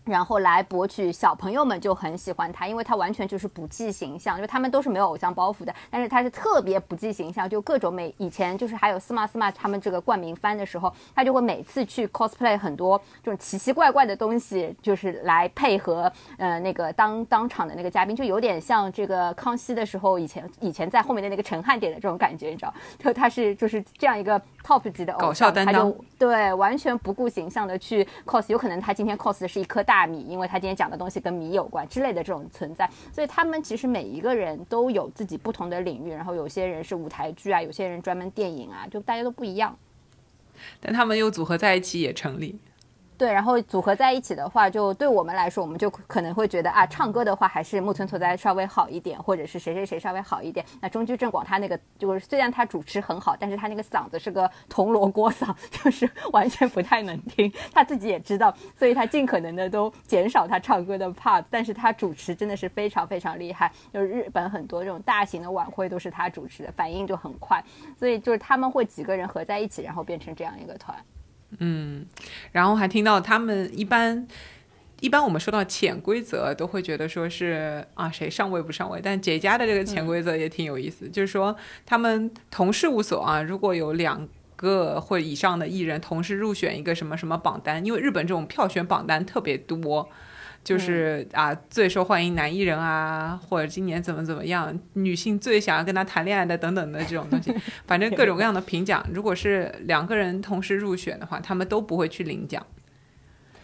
然后来博取小朋友们就很喜欢他，因为他完全就是不计形象，因为他们都是没有偶像包袱的，但是他是特别不计形象，就各种每以前就是还有司马司马他们这个冠名番的时候，他就会每次去 cosplay 很多这种奇奇怪怪的东西，就是来配合呃那个当当场的那个嘉宾，就有点像这个康熙的时候以前以前在后面的那个陈汉典的这种感觉，你知道，就他是就是这样一个 top 级的搞笑担当，对，完全不顾形象的去 cos，有可能他今天 cos 的是一颗大。大米，因为他今天讲的东西跟米有关之类的这种存在，所以他们其实每一个人都有自己不同的领域，然后有些人是舞台剧啊，有些人专门电影啊，就大家都不一样，但他们又组合在一起也成立。对，然后组合在一起的话，就对我们来说，我们就可能会觉得啊，唱歌的话还是木村拓哉稍微好一点，或者是谁谁谁稍微好一点。那中居正广他那个就是虽然他主持很好，但是他那个嗓子是个铜锣锅嗓，[laughs] 就是完全不太能听，他自己也知道，所以他尽可能的都减少他唱歌的 part，但是他主持真的是非常非常厉害，就是日本很多这种大型的晚会都是他主持的，反应就很快，所以就是他们会几个人合在一起，然后变成这样一个团。嗯，然后还听到他们一般，一般我们说到潜规则，都会觉得说是啊谁上位不上位，但姐家的这个潜规则也挺有意思，就是说他们同事务所啊，如果有两个或以上的艺人同时入选一个什么什么榜单，因为日本这种票选榜单特别多。就是啊，最受欢迎男艺人啊，或者今年怎么怎么样，女性最想要跟他谈恋爱的等等的这种东西，[laughs] 反正各种各样的评奖。如果是两个人同时入选的话，他们都不会去领奖，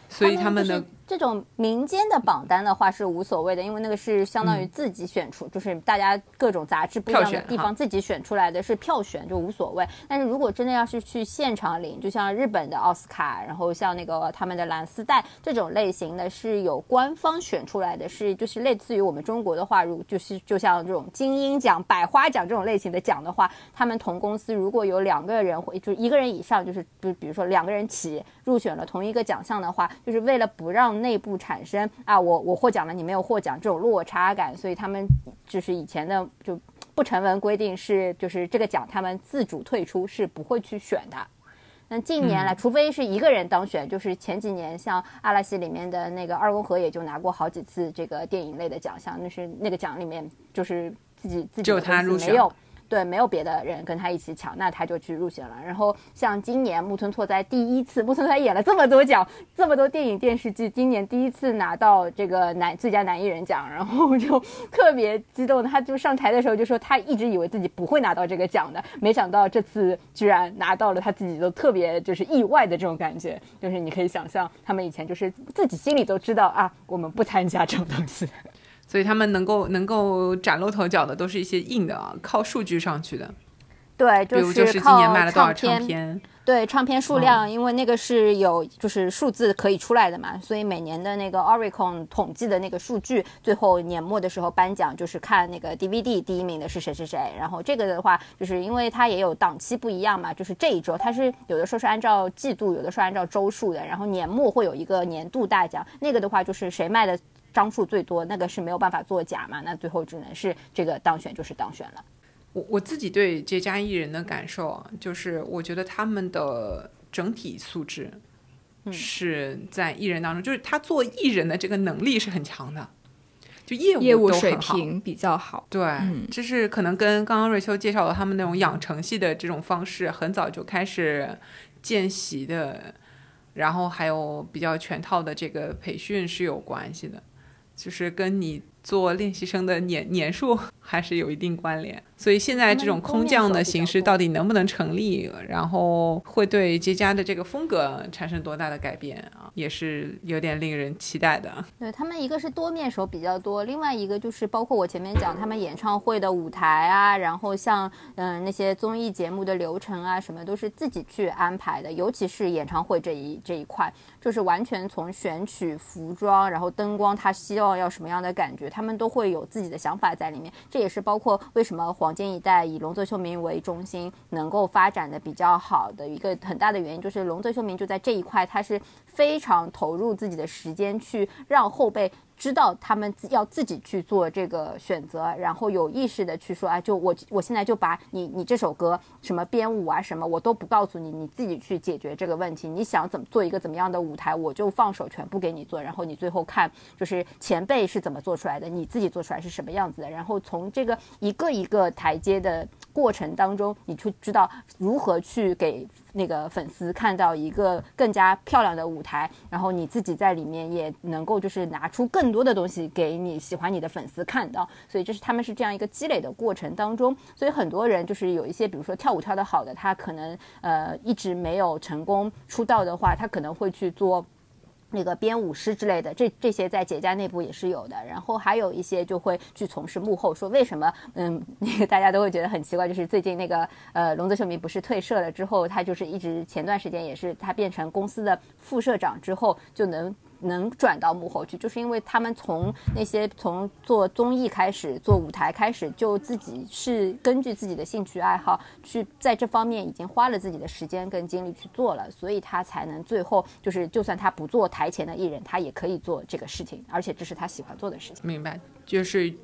所以他们的。这种民间的榜单的话是无所谓的，因为那个是相当于自己选出，就是大家各种杂志不一样的地方自己选出来的是票选就无所谓。但是如果真的要是去现场领，就像日本的奥斯卡，然后像那个他们的蓝丝带这种类型的，是有官方选出来的，是就是类似于我们中国的话，如就是就像这种金鹰奖、百花奖这种类型的奖的话，他们同公司如果有两个人或就一个人以上，就是比比如说两个人起入选了同一个奖项的话，就是为了不让内部产生啊，我我获奖了，你没有获奖这种落差感，所以他们就是以前的就不成文规定是，就是这个奖他们自主退出是不会去选的。那近年来，除非是一个人当选，就是前几年像阿拉西里面的那个二宫和也就拿过好几次这个电影类的奖项，那是那个奖里面就是自己自己就他入选没有。对，没有别的人跟他一起抢，那他就去入选了。然后像今年木村拓哉第一次，木村拓哉演了这么多奖，这么多电影电视剧，今年第一次拿到这个男最佳男艺人奖，然后就特别激动。他就上台的时候就说，他一直以为自己不会拿到这个奖的，没想到这次居然拿到了，他自己都特别就是意外的这种感觉。就是你可以想象，他们以前就是自己心里都知道啊，我们不参加这种东西。所以他们能够能够崭露头角的，都是一些硬的啊，靠数据上去的。对，就是今年卖了多少唱片？对，唱片数量，因为那个是有就是数字可以出来的嘛，所以每年的那个 Oricon 统计的那个数据，最后年末的时候颁奖就是看那个 DVD 第一名的是谁是谁。然后这个的话，就是因为它也有档期不一样嘛，就是这一周它是有的时候是按照季度，有的时候按照周数的。然后年末会有一个年度大奖，那个的话就是谁卖的。张数最多，那个是没有办法作假嘛？那最后只能是这个当选就是当选了。我我自己对这家艺人的感受啊，就是我觉得他们的整体素质是在艺人当中，就是他做艺人的这个能力是很强的，就业务业务水平比较好。对，就是可能跟刚刚瑞秋介绍的他们那种养成系的这种方式，很早就开始见习的，然后还有比较全套的这个培训是有关系的。就是跟你做练习生的年年数还是有一定关联，所以现在这种空降的形式到底能不能成立，然后会对杰家的这个风格产生多大的改变啊，也是有点令人期待的。对他们一个是多面手比较多，另外一个就是包括我前面讲他们演唱会的舞台啊，然后像嗯那些综艺节目的流程啊什么都是自己去安排的，尤其是演唱会这一这一块。就是完全从选曲、服装，然后灯光，他希望要什么样的感觉，他们都会有自己的想法在里面。这也是包括为什么黄金一代以龙泽秀明为中心能够发展的比较好的一个很大的原因，就是龙泽秀明就在这一块，他是非常投入自己的时间去让后辈。知道他们要自己去做这个选择，然后有意识的去说，啊，就我我现在就把你你这首歌什么编舞啊什么我都不告诉你，你自己去解决这个问题。你想怎么做一个怎么样的舞台，我就放手全部给你做，然后你最后看就是前辈是怎么做出来的，你自己做出来是什么样子的，然后从这个一个一个台阶的过程当中，你就知道如何去给。那个粉丝看到一个更加漂亮的舞台，然后你自己在里面也能够就是拿出更多的东西给你喜欢你的粉丝看到，所以这是他们是这样一个积累的过程当中，所以很多人就是有一些比如说跳舞跳得好的，他可能呃一直没有成功出道的话，他可能会去做。那个编舞师之类的，这这些在姐家内部也是有的。然后还有一些就会去从事幕后，说为什么？嗯，那个大家都会觉得很奇怪，就是最近那个呃龙泽秀明不是退社了之后，他就是一直前段时间也是他变成公司的副社长之后就能。能转到幕后去，就是因为他们从那些从做综艺开始，做舞台开始，就自己是根据自己的兴趣爱好去在这方面已经花了自己的时间跟精力去做了，所以他才能最后就是，就算他不做台前的艺人，他也可以做这个事情，而且这是他喜欢做的事情。明白，就是。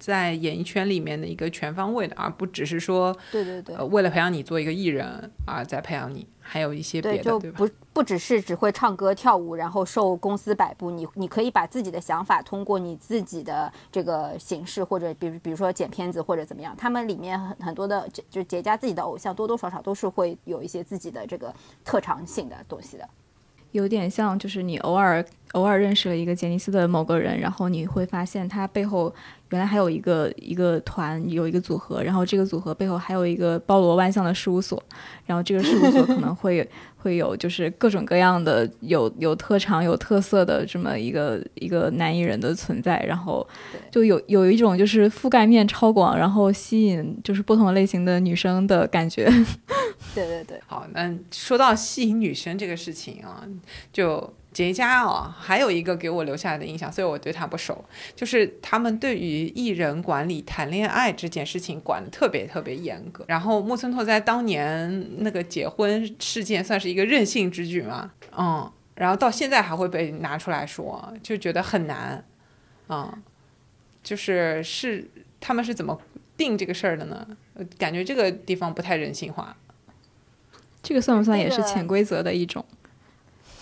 在演艺圈里面的一个全方位的，而不只是说，对对对，呃，为了培养你做一个艺人啊在培养你，还有一些别的，对吧？不不只是只会唱歌跳舞，然后受公司摆布，你你可以把自己的想法通过你自己的这个形式，或者比如比如说剪片子或者怎么样，他们里面很很多的就结家自己的偶像多多少少都是会有一些自己的这个特长性的东西的。有点像，就是你偶尔偶尔认识了一个杰尼斯的某个人，然后你会发现他背后原来还有一个一个团，有一个组合，然后这个组合背后还有一个包罗万象的事务所，然后这个事务所可能会会有就是各种各样的有有特长有特色的这么一个一个男艺人的存在，然后就有有一种就是覆盖面超广，然后吸引就是不同类型的女生的感觉。对对对，好，那说到吸引女生这个事情啊，就杰家啊，还有一个给我留下来的印象，所以我对他不熟，就是他们对于艺人管理谈恋爱这件事情管的特别特别严格。然后木村拓哉当年那个结婚事件算是一个任性之举嘛，嗯，然后到现在还会被拿出来说，就觉得很难，嗯，就是是他们是怎么定这个事儿的呢？感觉这个地方不太人性化。这个算不算也是潜规则的一种？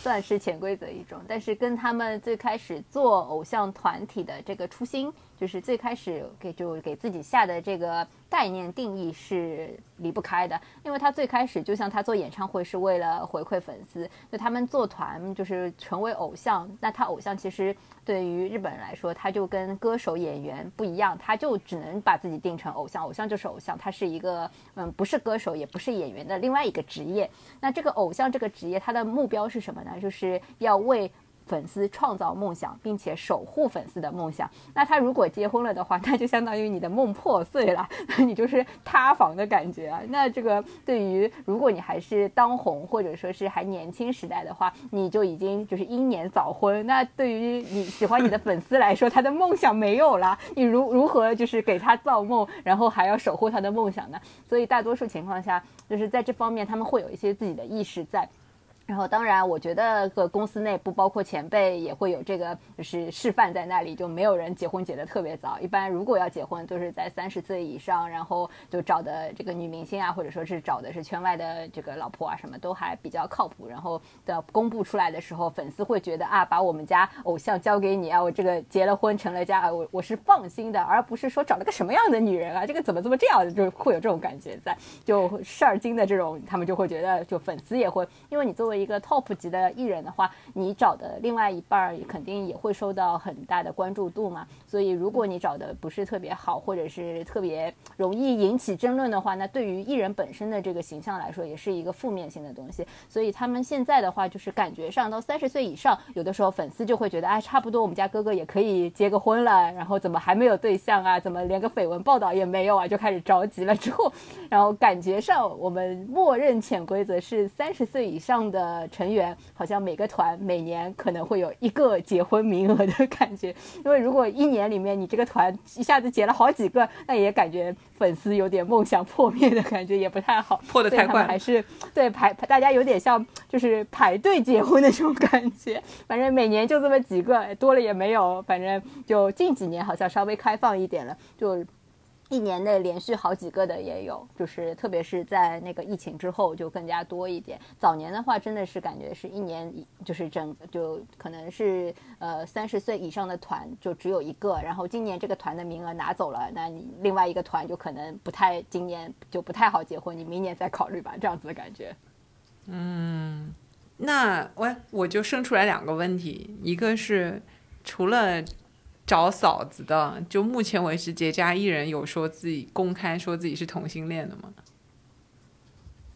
算是潜规则一种，但是跟他们最开始做偶像团体的这个初心，就是最开始给就给自己下的这个概念定义是离不开的，因为他最开始就像他做演唱会是为了回馈粉丝，就他们做团就是成为偶像，那他偶像其实对于日本人来说，他就跟歌手演员不一样，他就只能把自己定成偶像，偶像就是偶像，他是一个嗯不是歌手也不是演员的另外一个职业。那这个偶像这个职业，他的目标是什么呢？就是要为粉丝创造梦想，并且守护粉丝的梦想。那他如果结婚了的话，那就相当于你的梦破碎了，[laughs] 你就是塌房的感觉啊。那这个对于如果你还是当红或者说是还年轻时代的话，你就已经就是英年早婚。那对于你喜欢你的粉丝来说，他的梦想没有了，[laughs] 你如如何就是给他造梦，然后还要守护他的梦想呢？所以大多数情况下，就是在这方面他们会有一些自己的意识在。然后，当然，我觉得个公司内部，包括前辈也会有这个，就是示范在那里，就没有人结婚结得特别早。一般如果要结婚，都是在三十岁以上，然后就找的这个女明星啊，或者说是找的是圈外的这个老婆啊，什么都还比较靠谱。然后的公布出来的时候，粉丝会觉得啊，把我们家偶像交给你啊，我这个结了婚成了家，我我是放心的，而不是说找了个什么样的女人啊，这个怎么怎么这样，就会有这种感觉在，就事儿精的这种，他们就会觉得，就粉丝也会，因为你作为一个 top 级的艺人的话，你找的另外一半儿肯定也会受到很大的关注度嘛。所以如果你找的不是特别好，或者是特别容易引起争论的话，那对于艺人本身的这个形象来说，也是一个负面性的东西。所以他们现在的话，就是感觉上到三十岁以上，有的时候粉丝就会觉得，哎，差不多我们家哥哥也可以结个婚了，然后怎么还没有对象啊？怎么连个绯闻报道也没有啊？就开始着急了。之后，[laughs] 然后感觉上我们默认潜规则是三十岁以上的成员，好像每个团每年可能会有一个结婚名额的感觉。因为如果一年里面你这个团一下子结了好几个，那也感觉粉丝有点梦想破灭的感觉，也不太好。破的太快还是对排大家有点像就是排队结婚的这种感觉。反正每年就这么几个，多了也没有。反正就近几年好像稍微开放一点了，就。一年内连续好几个的也有，就是特别是在那个疫情之后就更加多一点。早年的话，真的是感觉是一年就是整就可能是呃三十岁以上的团就只有一个，然后今年这个团的名额拿走了，那你另外一个团就可能不太今年就不太好结婚，你明年再考虑吧，这样子的感觉。嗯那我我就生出来两个问题，一个是除了找嫂子的，就目前为止结扎艺人有说自己公开说自己是同性恋的吗？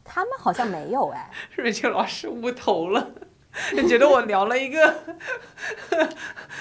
他们好像没有哎，瑞秋老师捂头了，[laughs] 就觉得我聊了一个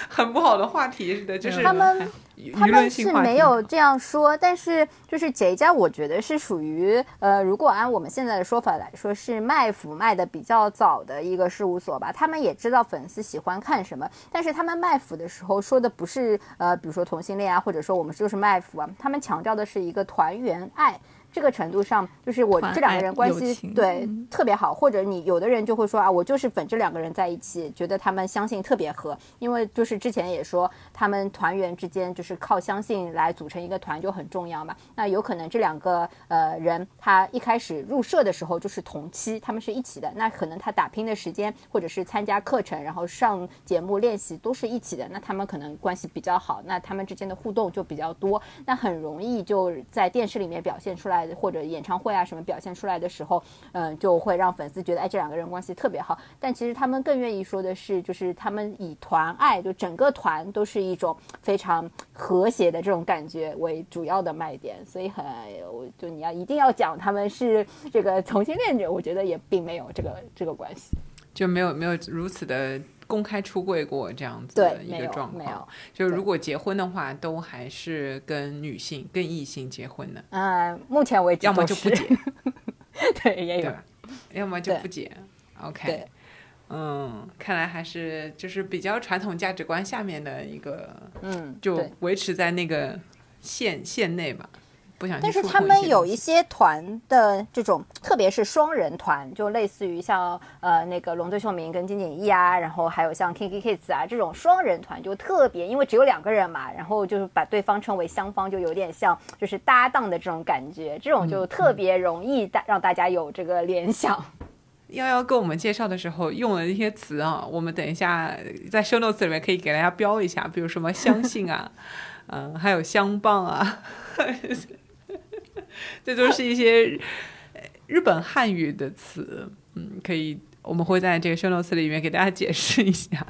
很不好的话题似的，就是他们他们是没有这样说，但是就是杰家，我觉得是属于呃，如果按我们现在的说法来说，是卖腐卖的比较早的一个事务所吧。他们也知道粉丝喜欢看什么，但是他们卖腐的时候说的不是呃，比如说同性恋啊，或者说我们就是卖腐啊，他们强调的是一个团圆爱。这个程度上，就是我这两个人关系对嗯。特别好，或者你有的人就会说啊，我就是粉这两个人在一起，觉得他们相信特别合，因为就是之前也说他们团员之间就是靠相信来组成一个团就很重要嘛。那有可能这两个呃人他一开始入社的时候就是同期，他们是一起的，那可能他打拼的时间或者是参加课程，然后上节目练习都是一起的，那他们可能关系比较好，那他们之间的互动就比较多，那很容易就在电视里面表现出来或者演唱会啊什么表现出来的时候，嗯，就会让粉丝觉得哎这两个人关系特别好。但其实他们更愿意说的是，就是他们以团爱，就整个团都是一种非常和谐的这种感觉为主要的卖点，所以很我就你要一定要讲他们是这个同性恋者，我觉得也并没有这个这个关系。就没有没有如此的公开出柜过这样子的，一个状况。就对。如果结婚的话，都还是跟女性、跟异性结婚的，嗯，目前为止要么就不结，[laughs] 对，也有？要么就不结。OK，嗯，看来还是就是比较传统价值观下面的一个，嗯，就维持在那个线线内吧，不想去但是他们有一些团的这种，特别是双人团，就类似于像呃那个龙队秀明跟金景逸啊，然后还有像 Kinky Kids 啊这种双人团，就特别因为只有两个人嘛，然后就是把对方称为相方，就有点像就是搭档的这种感觉，这种嗯就特别容易大让大家有这个联想。幺幺跟我们介绍的时候用了一些词啊，我们等一下在 show notes 里面可以给大家标一下，比如什么相信啊，嗯、还有相棒啊，这都是一些呃日本汉语的词，嗯，可以，我们会在这个 show notes 里面给大家解释一下，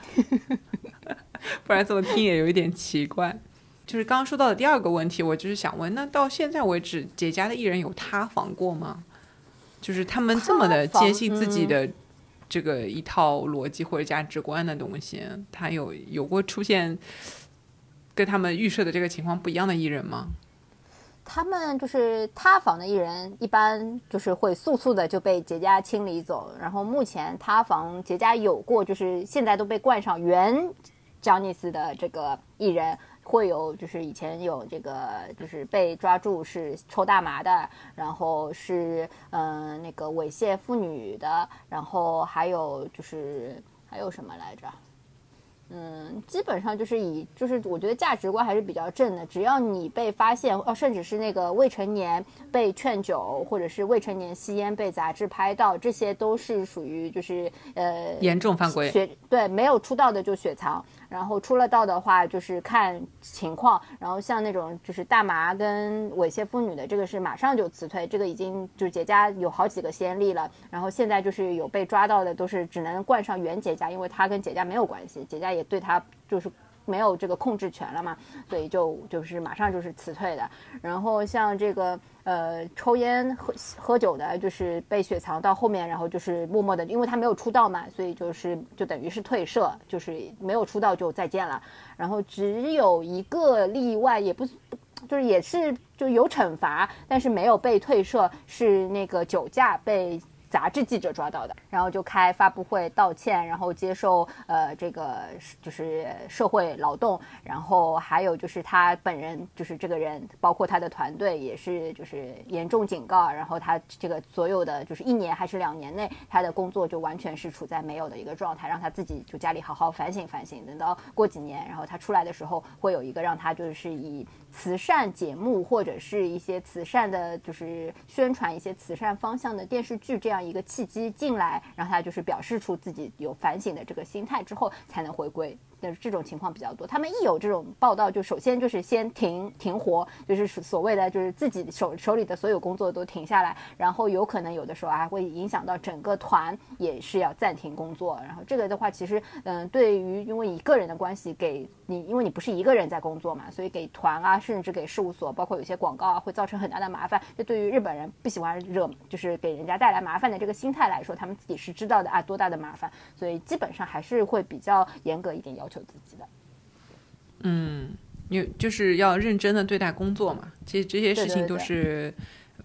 [laughs] 不然这么听也有一点奇怪。就是刚刚说到的第二个问题，我就是想问，那到现在为止，节家的艺人有塌房过吗？就是他们这么的坚信自己的这个一套逻辑或者价值观的东西，他有有过出现跟他们预设的这个情况不一样的艺人吗？他们就是塌房的艺人，一般就是会速速的就被节家清理走。然后目前塌房节家有过，就是现在都被冠上原詹尼斯的这个艺人。会有，就是以前有这个，就是被抓住是抽大麻的，然后是嗯、那个猥亵妇女的，然后还有就是还有什么来着？嗯，基本上就是以，就是我觉得价值观还是比较正的。只要你被发现，哦，甚至是那个未成年被劝酒，或者是未成年吸烟被杂志拍到，这些都是属于就是呃严重犯规。雪对没有出道的就雪藏，然后出了道的话就是看情况。然后像那种就是大麻跟猥亵妇女的，这个是马上就辞退，这个已经就是结家有好几个先例了。然后现在就是有被抓到的，都是只能冠上原结家，因为他跟结家没有关系，结家也对他就是没有这个控制权了嘛，所以就就是马上就是辞退的。然后像这个呃抽烟喝喝酒的，就是被雪藏到后面，然后就是默默的，因为他没有出道嘛，所以就是就等于是退社，就是没有出道就再见了。然后只有一个例外，也不就是也是就有惩罚，但是没有被退社，是那个酒驾被。杂志记者抓到的，然后就开发布会道歉，然后接受呃这个就是社会劳动，然后还有就是他本人就是这个人，包括他的团队也是就是严重警告，然后他这个所有的就是一年还是两年内，他的工作就完全是处在没有的一个状态，让他自己就家里好好反省反省，等到过几年，然后他出来的时候会有一个让他就是以慈善节目或者是一些慈善的，就是宣传一些慈善方向的电视剧这样。一个契机进来，让他就是表示出自己有反省的这个心态之后，才能回归。那这种情况比较多。他们一有这种报道，就首先就是先停停活，就是所谓的就是自己手手里的所有工作都停下来，然后有可能有的时候还会影响到整个团也是要暂停工作。然后这个的话，其实嗯，对于因为以个人的关系给你，因为你不是一个人在工作嘛，所以给团啊，甚至给事务所，包括有些广告啊，会造成很大的麻烦。这对于日本人不喜欢惹，就是给人家带来麻烦的这个心态来说，他们自己是知道的啊，多大的麻烦，所以基本上还是会比较严格一点要求自己的。嗯，你就是要认真的对待工作嘛。其实这些事情都是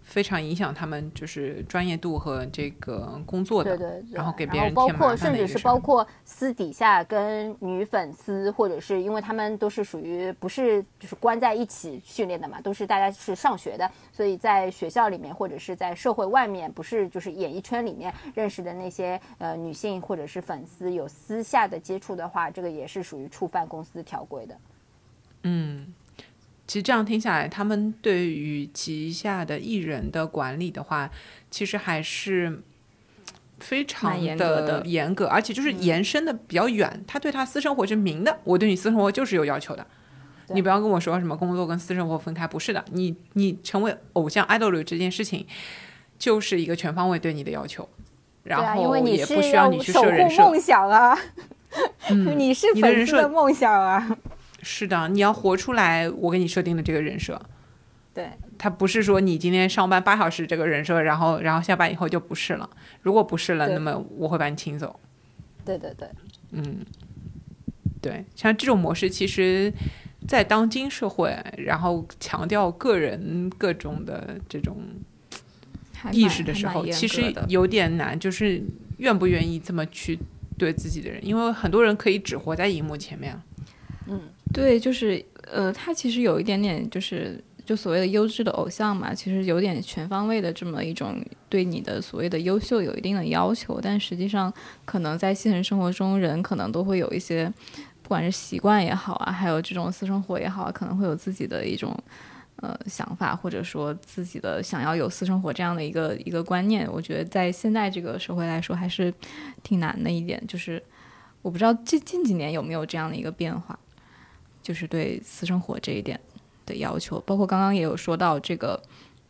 非常影响他们就是专业度和这个工作的。对对对。然后给别人包括甚至是包括私底下跟女粉丝，或者是因为他们都是属于不是就是关在一起训练的嘛，都是大家是上学的，所以在学校里面或者是在社会外面，不是就是演艺圈里面认识的那些呃女性或者是粉丝有私下的接触的话，这个也是属于触犯公司条规的。嗯，其实这样听下来，他们对于旗下的艺人的管理的话，其实还是非常的严格，而且就是延伸的比较远。他对他私生活是明的，我对你私生活就是有要求的。你不要跟我说什么工作跟私生活分开，不是的。你你成为偶像 idol 这件事情，就是一个全方位对你的要求，然后为你是也不需要你去设人设。梦想啊，嗯 [laughs] 你是粉丝的梦想啊。是的，你要活出来我给你设定的这个人设。对，他不是说你今天上班八小时这个人设，然后然后下班以后就不是了。如果不是了，那么我会把你请走。对对对。嗯，对，像这种模式，其实，在当今社会，然后强调个人各种的这种意识的时候，其实有点难，就是愿不愿意这么去对自己的人，因为很多人可以只活在荧幕前面啊。对，就是呃，他其实有一点点就是就所谓的优质的偶像嘛，其实有点全方位的这么一种对你的所谓的优秀有一定的要求，但实际上可能在现实生活中，人可能都会有一些，不管是习惯也好啊，还有这种私生活也好啊，可能会有自己的一种。呃，想法或者说自己的想要有私生活这样的一个一个观念，我觉得在现在这个社会来说还是挺难的一点。就是我不知道近近几年有没有这样的一个变化。就是对私生活这一点的要求，包括刚刚也有说到这个，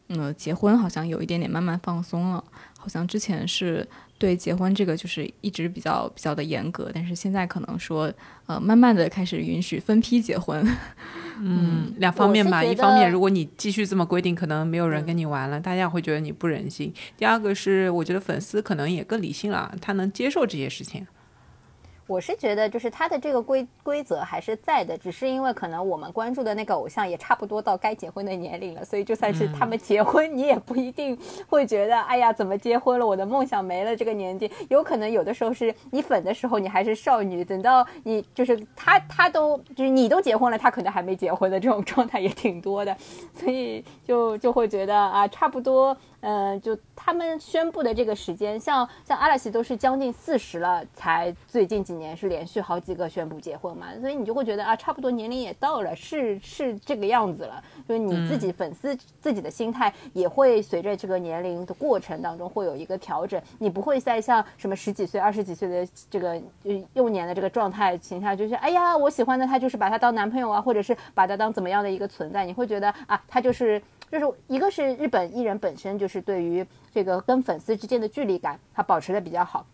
嗯、结婚好像有一点点慢慢放松了，好像之前是对结婚这个就是一直比较比较的严格，但是现在可能说呃慢慢的开始允许分批结婚。[laughs] 嗯，两方面吧，一方面如果你继续这么规定，可能没有人跟你玩了，大家会觉得你不忍心。第二个是，我觉得粉丝可能也更理性了，他能接受这些事情。我是觉得，就是他的这个规规则还是在的，只是因为可能我们关注的那个偶像也差不多到该结婚的年龄了，所以就算是他们结婚，你也不一定会觉得，哎呀，怎么结婚了，我的梦想没了。这个年纪，有可能有的时候是你粉的时候你还是少女，等到你就是他他都就是你都结婚了，他可能还没结婚的这种状态也挺多的，所以就就会觉得啊，差不多。嗯，就他们宣布的这个时间，像像阿拉西都是将近四十了，才最近几年是连续好几个宣布结婚嘛，所以你就会觉得啊，差不多年龄也到了，是是这个样子了。就是你自己粉丝自己的心态也会随着这个年龄的过程当中会有一个调整，你不会再像什么十几岁、二十几岁的这个呃幼年的这个状态形象，就是哎呀，我喜欢的他就是把他当男朋友啊，或者是把他当怎么样的一个存在，你会觉得啊，他就是。就是一个是日本艺人本身就是对于这个跟粉丝之间的距离感，他保持的比较好。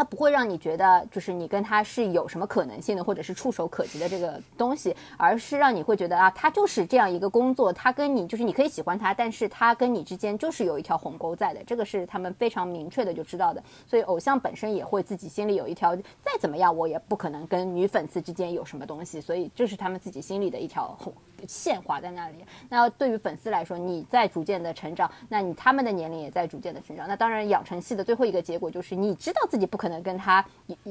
它不会让你觉得就是你跟他是有什么可能性的，或者是触手可及的这个东西，而是让你会觉得啊，他就是这样一个工作，他跟你就是你可以喜欢他，但是他跟你之间就是有一条鸿沟在的，这个是他们非常明确的就知道的。所以偶像本身也会自己心里有一条，再怎么样我也不可能跟女粉丝之间有什么东西，所以这是他们自己心里的一条鸿线划在那里。那对于粉丝来说，你在逐渐的成长，那你他们的年龄也在逐渐的成长。那当然，养成系的最后一个结果就是你知道自己不可能跟他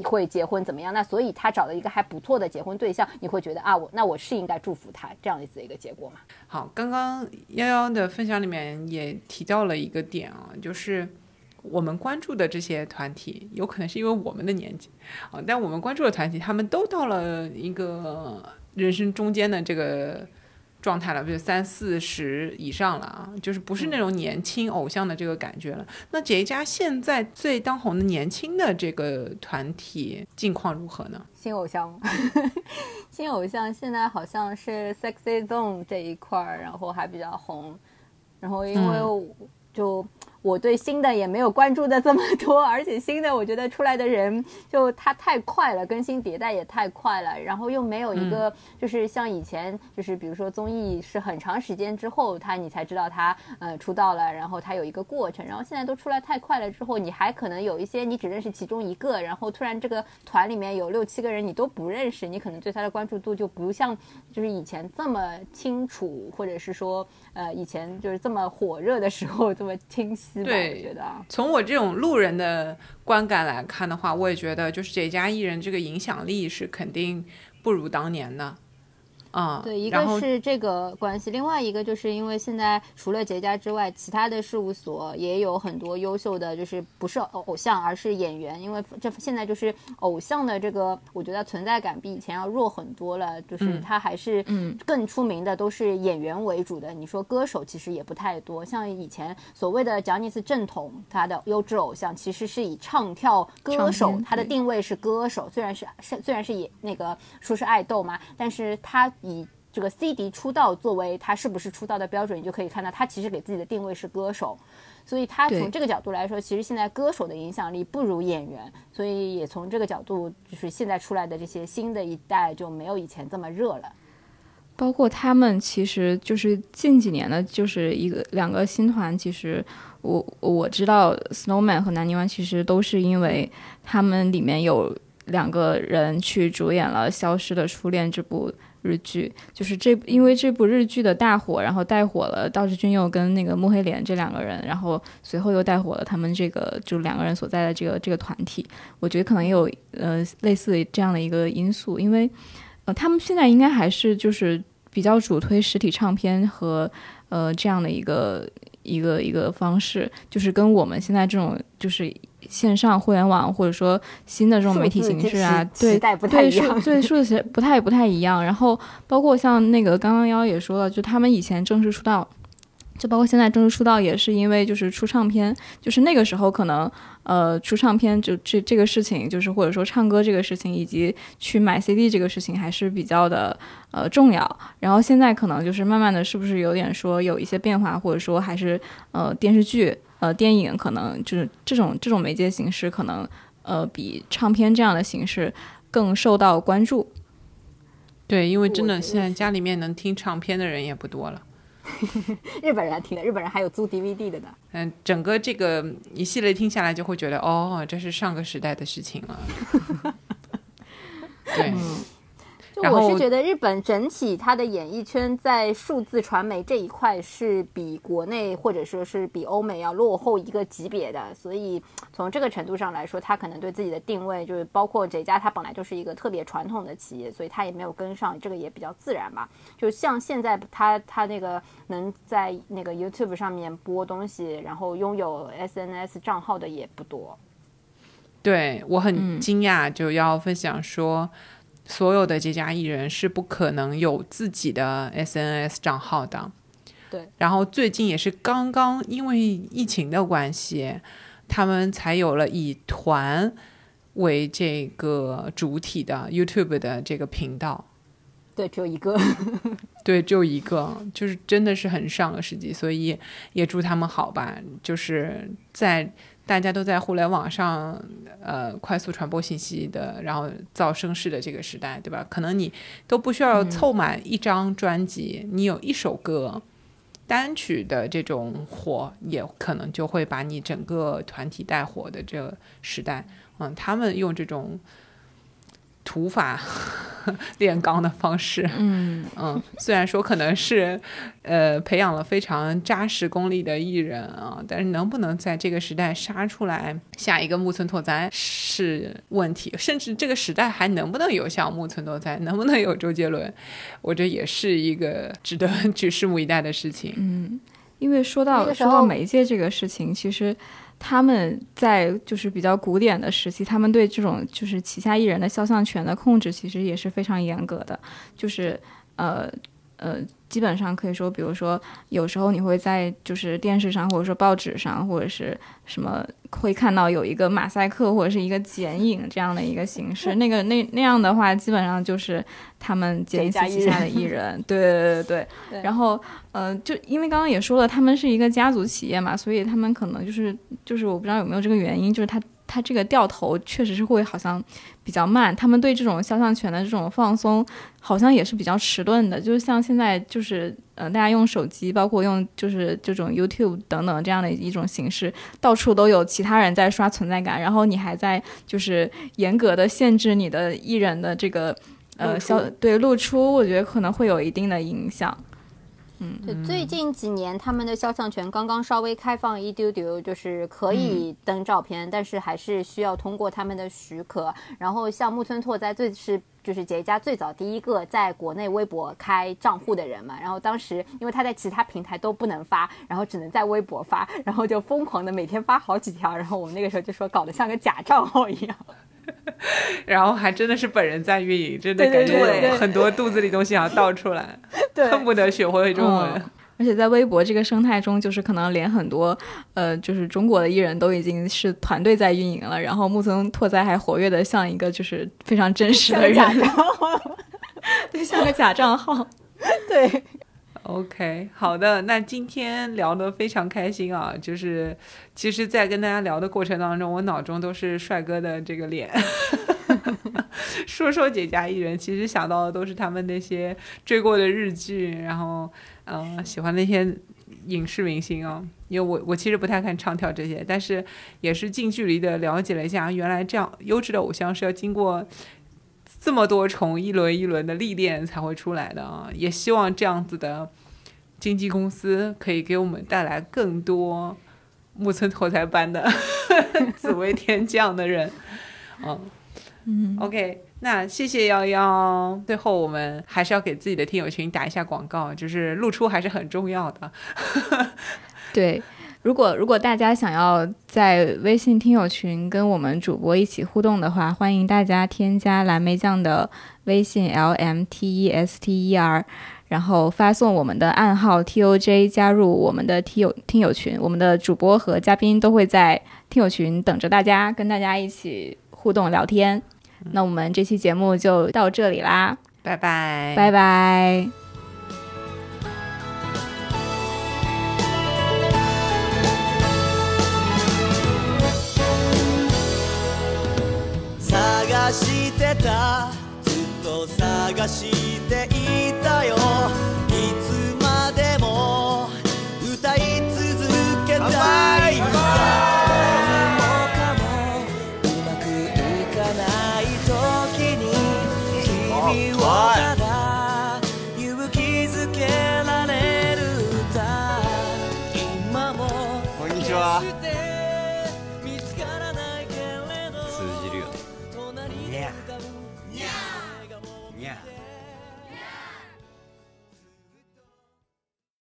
会结婚怎么样，那所以他找了一个还不错的结婚对象，你会觉得啊，我那我是应该祝福他这样子的一个结果嘛？好，刚刚幺幺的分享里面也提到了一个点啊，就是我们关注的这些团体，有可能是因为我们的年纪啊，但我们关注的团体，他们都到了一个人生中间的这个状态了，比如三四十以上了啊，就是不是那种年轻偶像的这个感觉了。那杰家现在最当红的年轻的这个团体近况如何呢？新偶像，[laughs] 新偶像现在好像是 Sexy Zone 这一块儿，然后还比较红。然后因为我就我对新的也没有关注的这么多，[laughs] 而且新的我觉得出来的人就他太快了，更新迭代也太快了，然后又没有一个就是像以前就是比如说综艺是很长时间之后他你才知道他呃出道了，然后他有一个过程，然后现在都出来太快了之后，你还可能有一些你只认识其中一个，然后突然这个团里面有六七个人你都不认识，你可能对他的关注度就不像就是以前这么清楚，或者是说呃以前就是这么火热的时候这么清晰吧，对我觉得啊。从我这种路人的观感来看的话，我也觉得就是这家艺人这个影响力是肯定不如当年的，啊、对，一个是这个关系，另外一个就是因为现在除了杰家之外，其他的事务所也有很多优秀的，就是不是偶偶像，而是演员。因为这现在就是偶像的这个，我觉得存在感比以前要弱很多了，就是嗯他还是嗯更出名的都是演员为主的。你说歌手其实也不太多，像以前所谓的讲尼斯正统，他的优质偶像其实是以唱跳歌手他的定位是歌手，虽然是是虽然是也那个说是爱豆嘛，但是他以这个 CD 出道作为他是不是出道的标准，你就可以看到他其实给自己的定位是歌手，所以他从这个角度来说，其实现在歌手的影响力不如演员，所以也从这个角度，就是现在出来的这些新的一代就没有以前这么热了。包括他们其实就是近几年的，就是一个两个新团，其实我我知道 Snowman 和南泥湾其实都是因为他们里面有两个人去主演了《消失的初恋》这部日剧，就是这因为这部日剧的大火，然后带火了道志俊佑跟那个木黑莲这两个人，然后随后又带火了他们这个就两个人所在的这个这个团体，我觉得可能也有呃类似这样的一个因素，因为呃他们现在应该还是就是比较主推实体唱片和呃这样的一个一个一个方式，就是跟我们现在这种就是线上互联网或者说新的这种媒体形式啊，对对数对数字不太不太一样。然后包括像那个刚刚幺也说了，就他们以前正式出道。就包括现在正式出道，也是因为就是出唱片，就是那个时候可能呃出唱片就这这个事情，就是或者说唱歌这个事情，以及去买 CD 这个事情还是比较的呃重要。然后现在可能就是慢慢的是不是有点说有一些变化，或者说还是呃电视剧呃电影可能就是这种这种媒介形式可能呃比唱片这样的形式更受到关注。对，因为真的现在家里面能听唱片的人也不多了。[laughs] 日本人还听的，日本人还有租 DVD 的呢。嗯，整个这个一系列听下来，就会觉得哦，这是上个时代的事情了。[laughs] 对，我是觉得日本整体它的演艺圈在数字传媒这一块是比国内或者说是比欧美要落后一个级别的，所以从这个程度上来说，它可能对自己的定位就是包括这家它本来就是一个特别传统的企业，所以它也没有跟上，这个也比较自然吧。就像现在它它那个能在那个 YouTube 上面播东西，然后拥有 SNS 账号的也不多。对我很惊讶，就要分享说，所有的这家艺人是不可能有自己的 SNS 账号的。对，然后最近也是刚刚因为疫情的关系，他们才有了以团为这个主体的 YouTube 的这个频道。对，只有一个。[laughs] 对，只有一个，就是真的是很上个世纪，所以也祝他们好吧。就是在大家都在互联网上呃快速传播信息的，然后造声势的这个时代，对吧？可能你都不需要凑满一张专辑，你有一首歌。单曲的这种火，也可能就会把你整个团体带火的这个时代，嗯，他们用这种土法 [laughs] 炼钢的方式，嗯。嗯，虽然说可能是，呃，培养了非常扎实功力的艺人啊，但是能不能在这个时代杀出来下一个木村拓哉是问题，甚至这个时代还能不能有像木村拓哉，能不能有周杰伦，我觉得也是一个值得去拭目以待的事情。嗯，因为说到说到媒介这个事情，其实他们在就是比较古典的时期，他们对这种就是旗下艺人的肖像权的控制，其实也是非常严格的。就是呃呃，基本上可以说，比如说有时候你会在就是电视上，或者说报纸上，或者是什么会看到有一个马赛克或者是一个剪影这样的一个形式。那个那那样的话，基本上就是他们杰尼斯旗下的艺人。对对对对。对然后，呃，就因为刚刚也说了，他们是一个家族企业嘛，所以他们可能就是就是我不知道有没有这个原因，就是他他这个掉头确实是会好像比较慢，他们对这种肖像权的这种放松好像也是比较迟钝的，就是像现在就是呃大家用手机，包括用就是这种 YouTube 等等这样的一种形式，到处都有其他人在刷存在感，然后你还在就是严格的限制你的艺人的这个。呃，露出消对露出，我觉得可能会有一定的影响。对，最近几年他们的肖像权刚刚稍微开放一丢丢，就是可以登照片，但是还是需要通过他们的许可。然后像木村拓哉最是就是杰家最早第一个在国内微博开账户的人嘛。然后当时因为他在其他平台都不能发，然后只能在微博发，然后就疯狂的每天发好几条。然后我们那个时候就说搞得像个假账号一样。[laughs] 然后还真的是本人在运营，真的感觉很多肚子里东西想要倒出来，[laughs] 对恨不得学会中文。嗯而且在微博这个生态中，就是可能连很多呃，就是中国的艺人都已经是团队在运营了，然后木村拓哉还活跃的像一个就是非常真实的人。[laughs] 对，像个假账号。[laughs] 对，OK，好的，那今天聊得非常开心啊，就是其实，在跟大家聊的过程当中，我脑中都是帅哥的这个脸。[laughs] 说说姐家艺人，其实想到的都是他们那些追过的日剧，然后嗯、呃喜欢那些影视明星啊。因为我我其实不太看唱跳这些，但是也是近距离的了解了一下，原来这样优质的偶像是要经过这么多重一轮一轮的历练才会出来的啊！也希望这样子的经纪公司可以给我们带来更多木村拓哉般的 [laughs] 紫薇天降的人。嗯嗯，，OK，那谢谢幺幺。最后，我们还是要给自己的听友群打一下广告，就是露出还是很重要的。[laughs] 对，如果如果大家想要在微信听友群跟我们主播一起互动的话，欢迎大家添加蓝莓酱的微信 l m t e s t e r，然后发送我们的暗号 t o j 加入我们的听友听友群，我们的主播和嘉宾都会在听友群等着大家，跟大家一起互动聊天。那我们这期节目就到这里啦。拜拜。拜拜。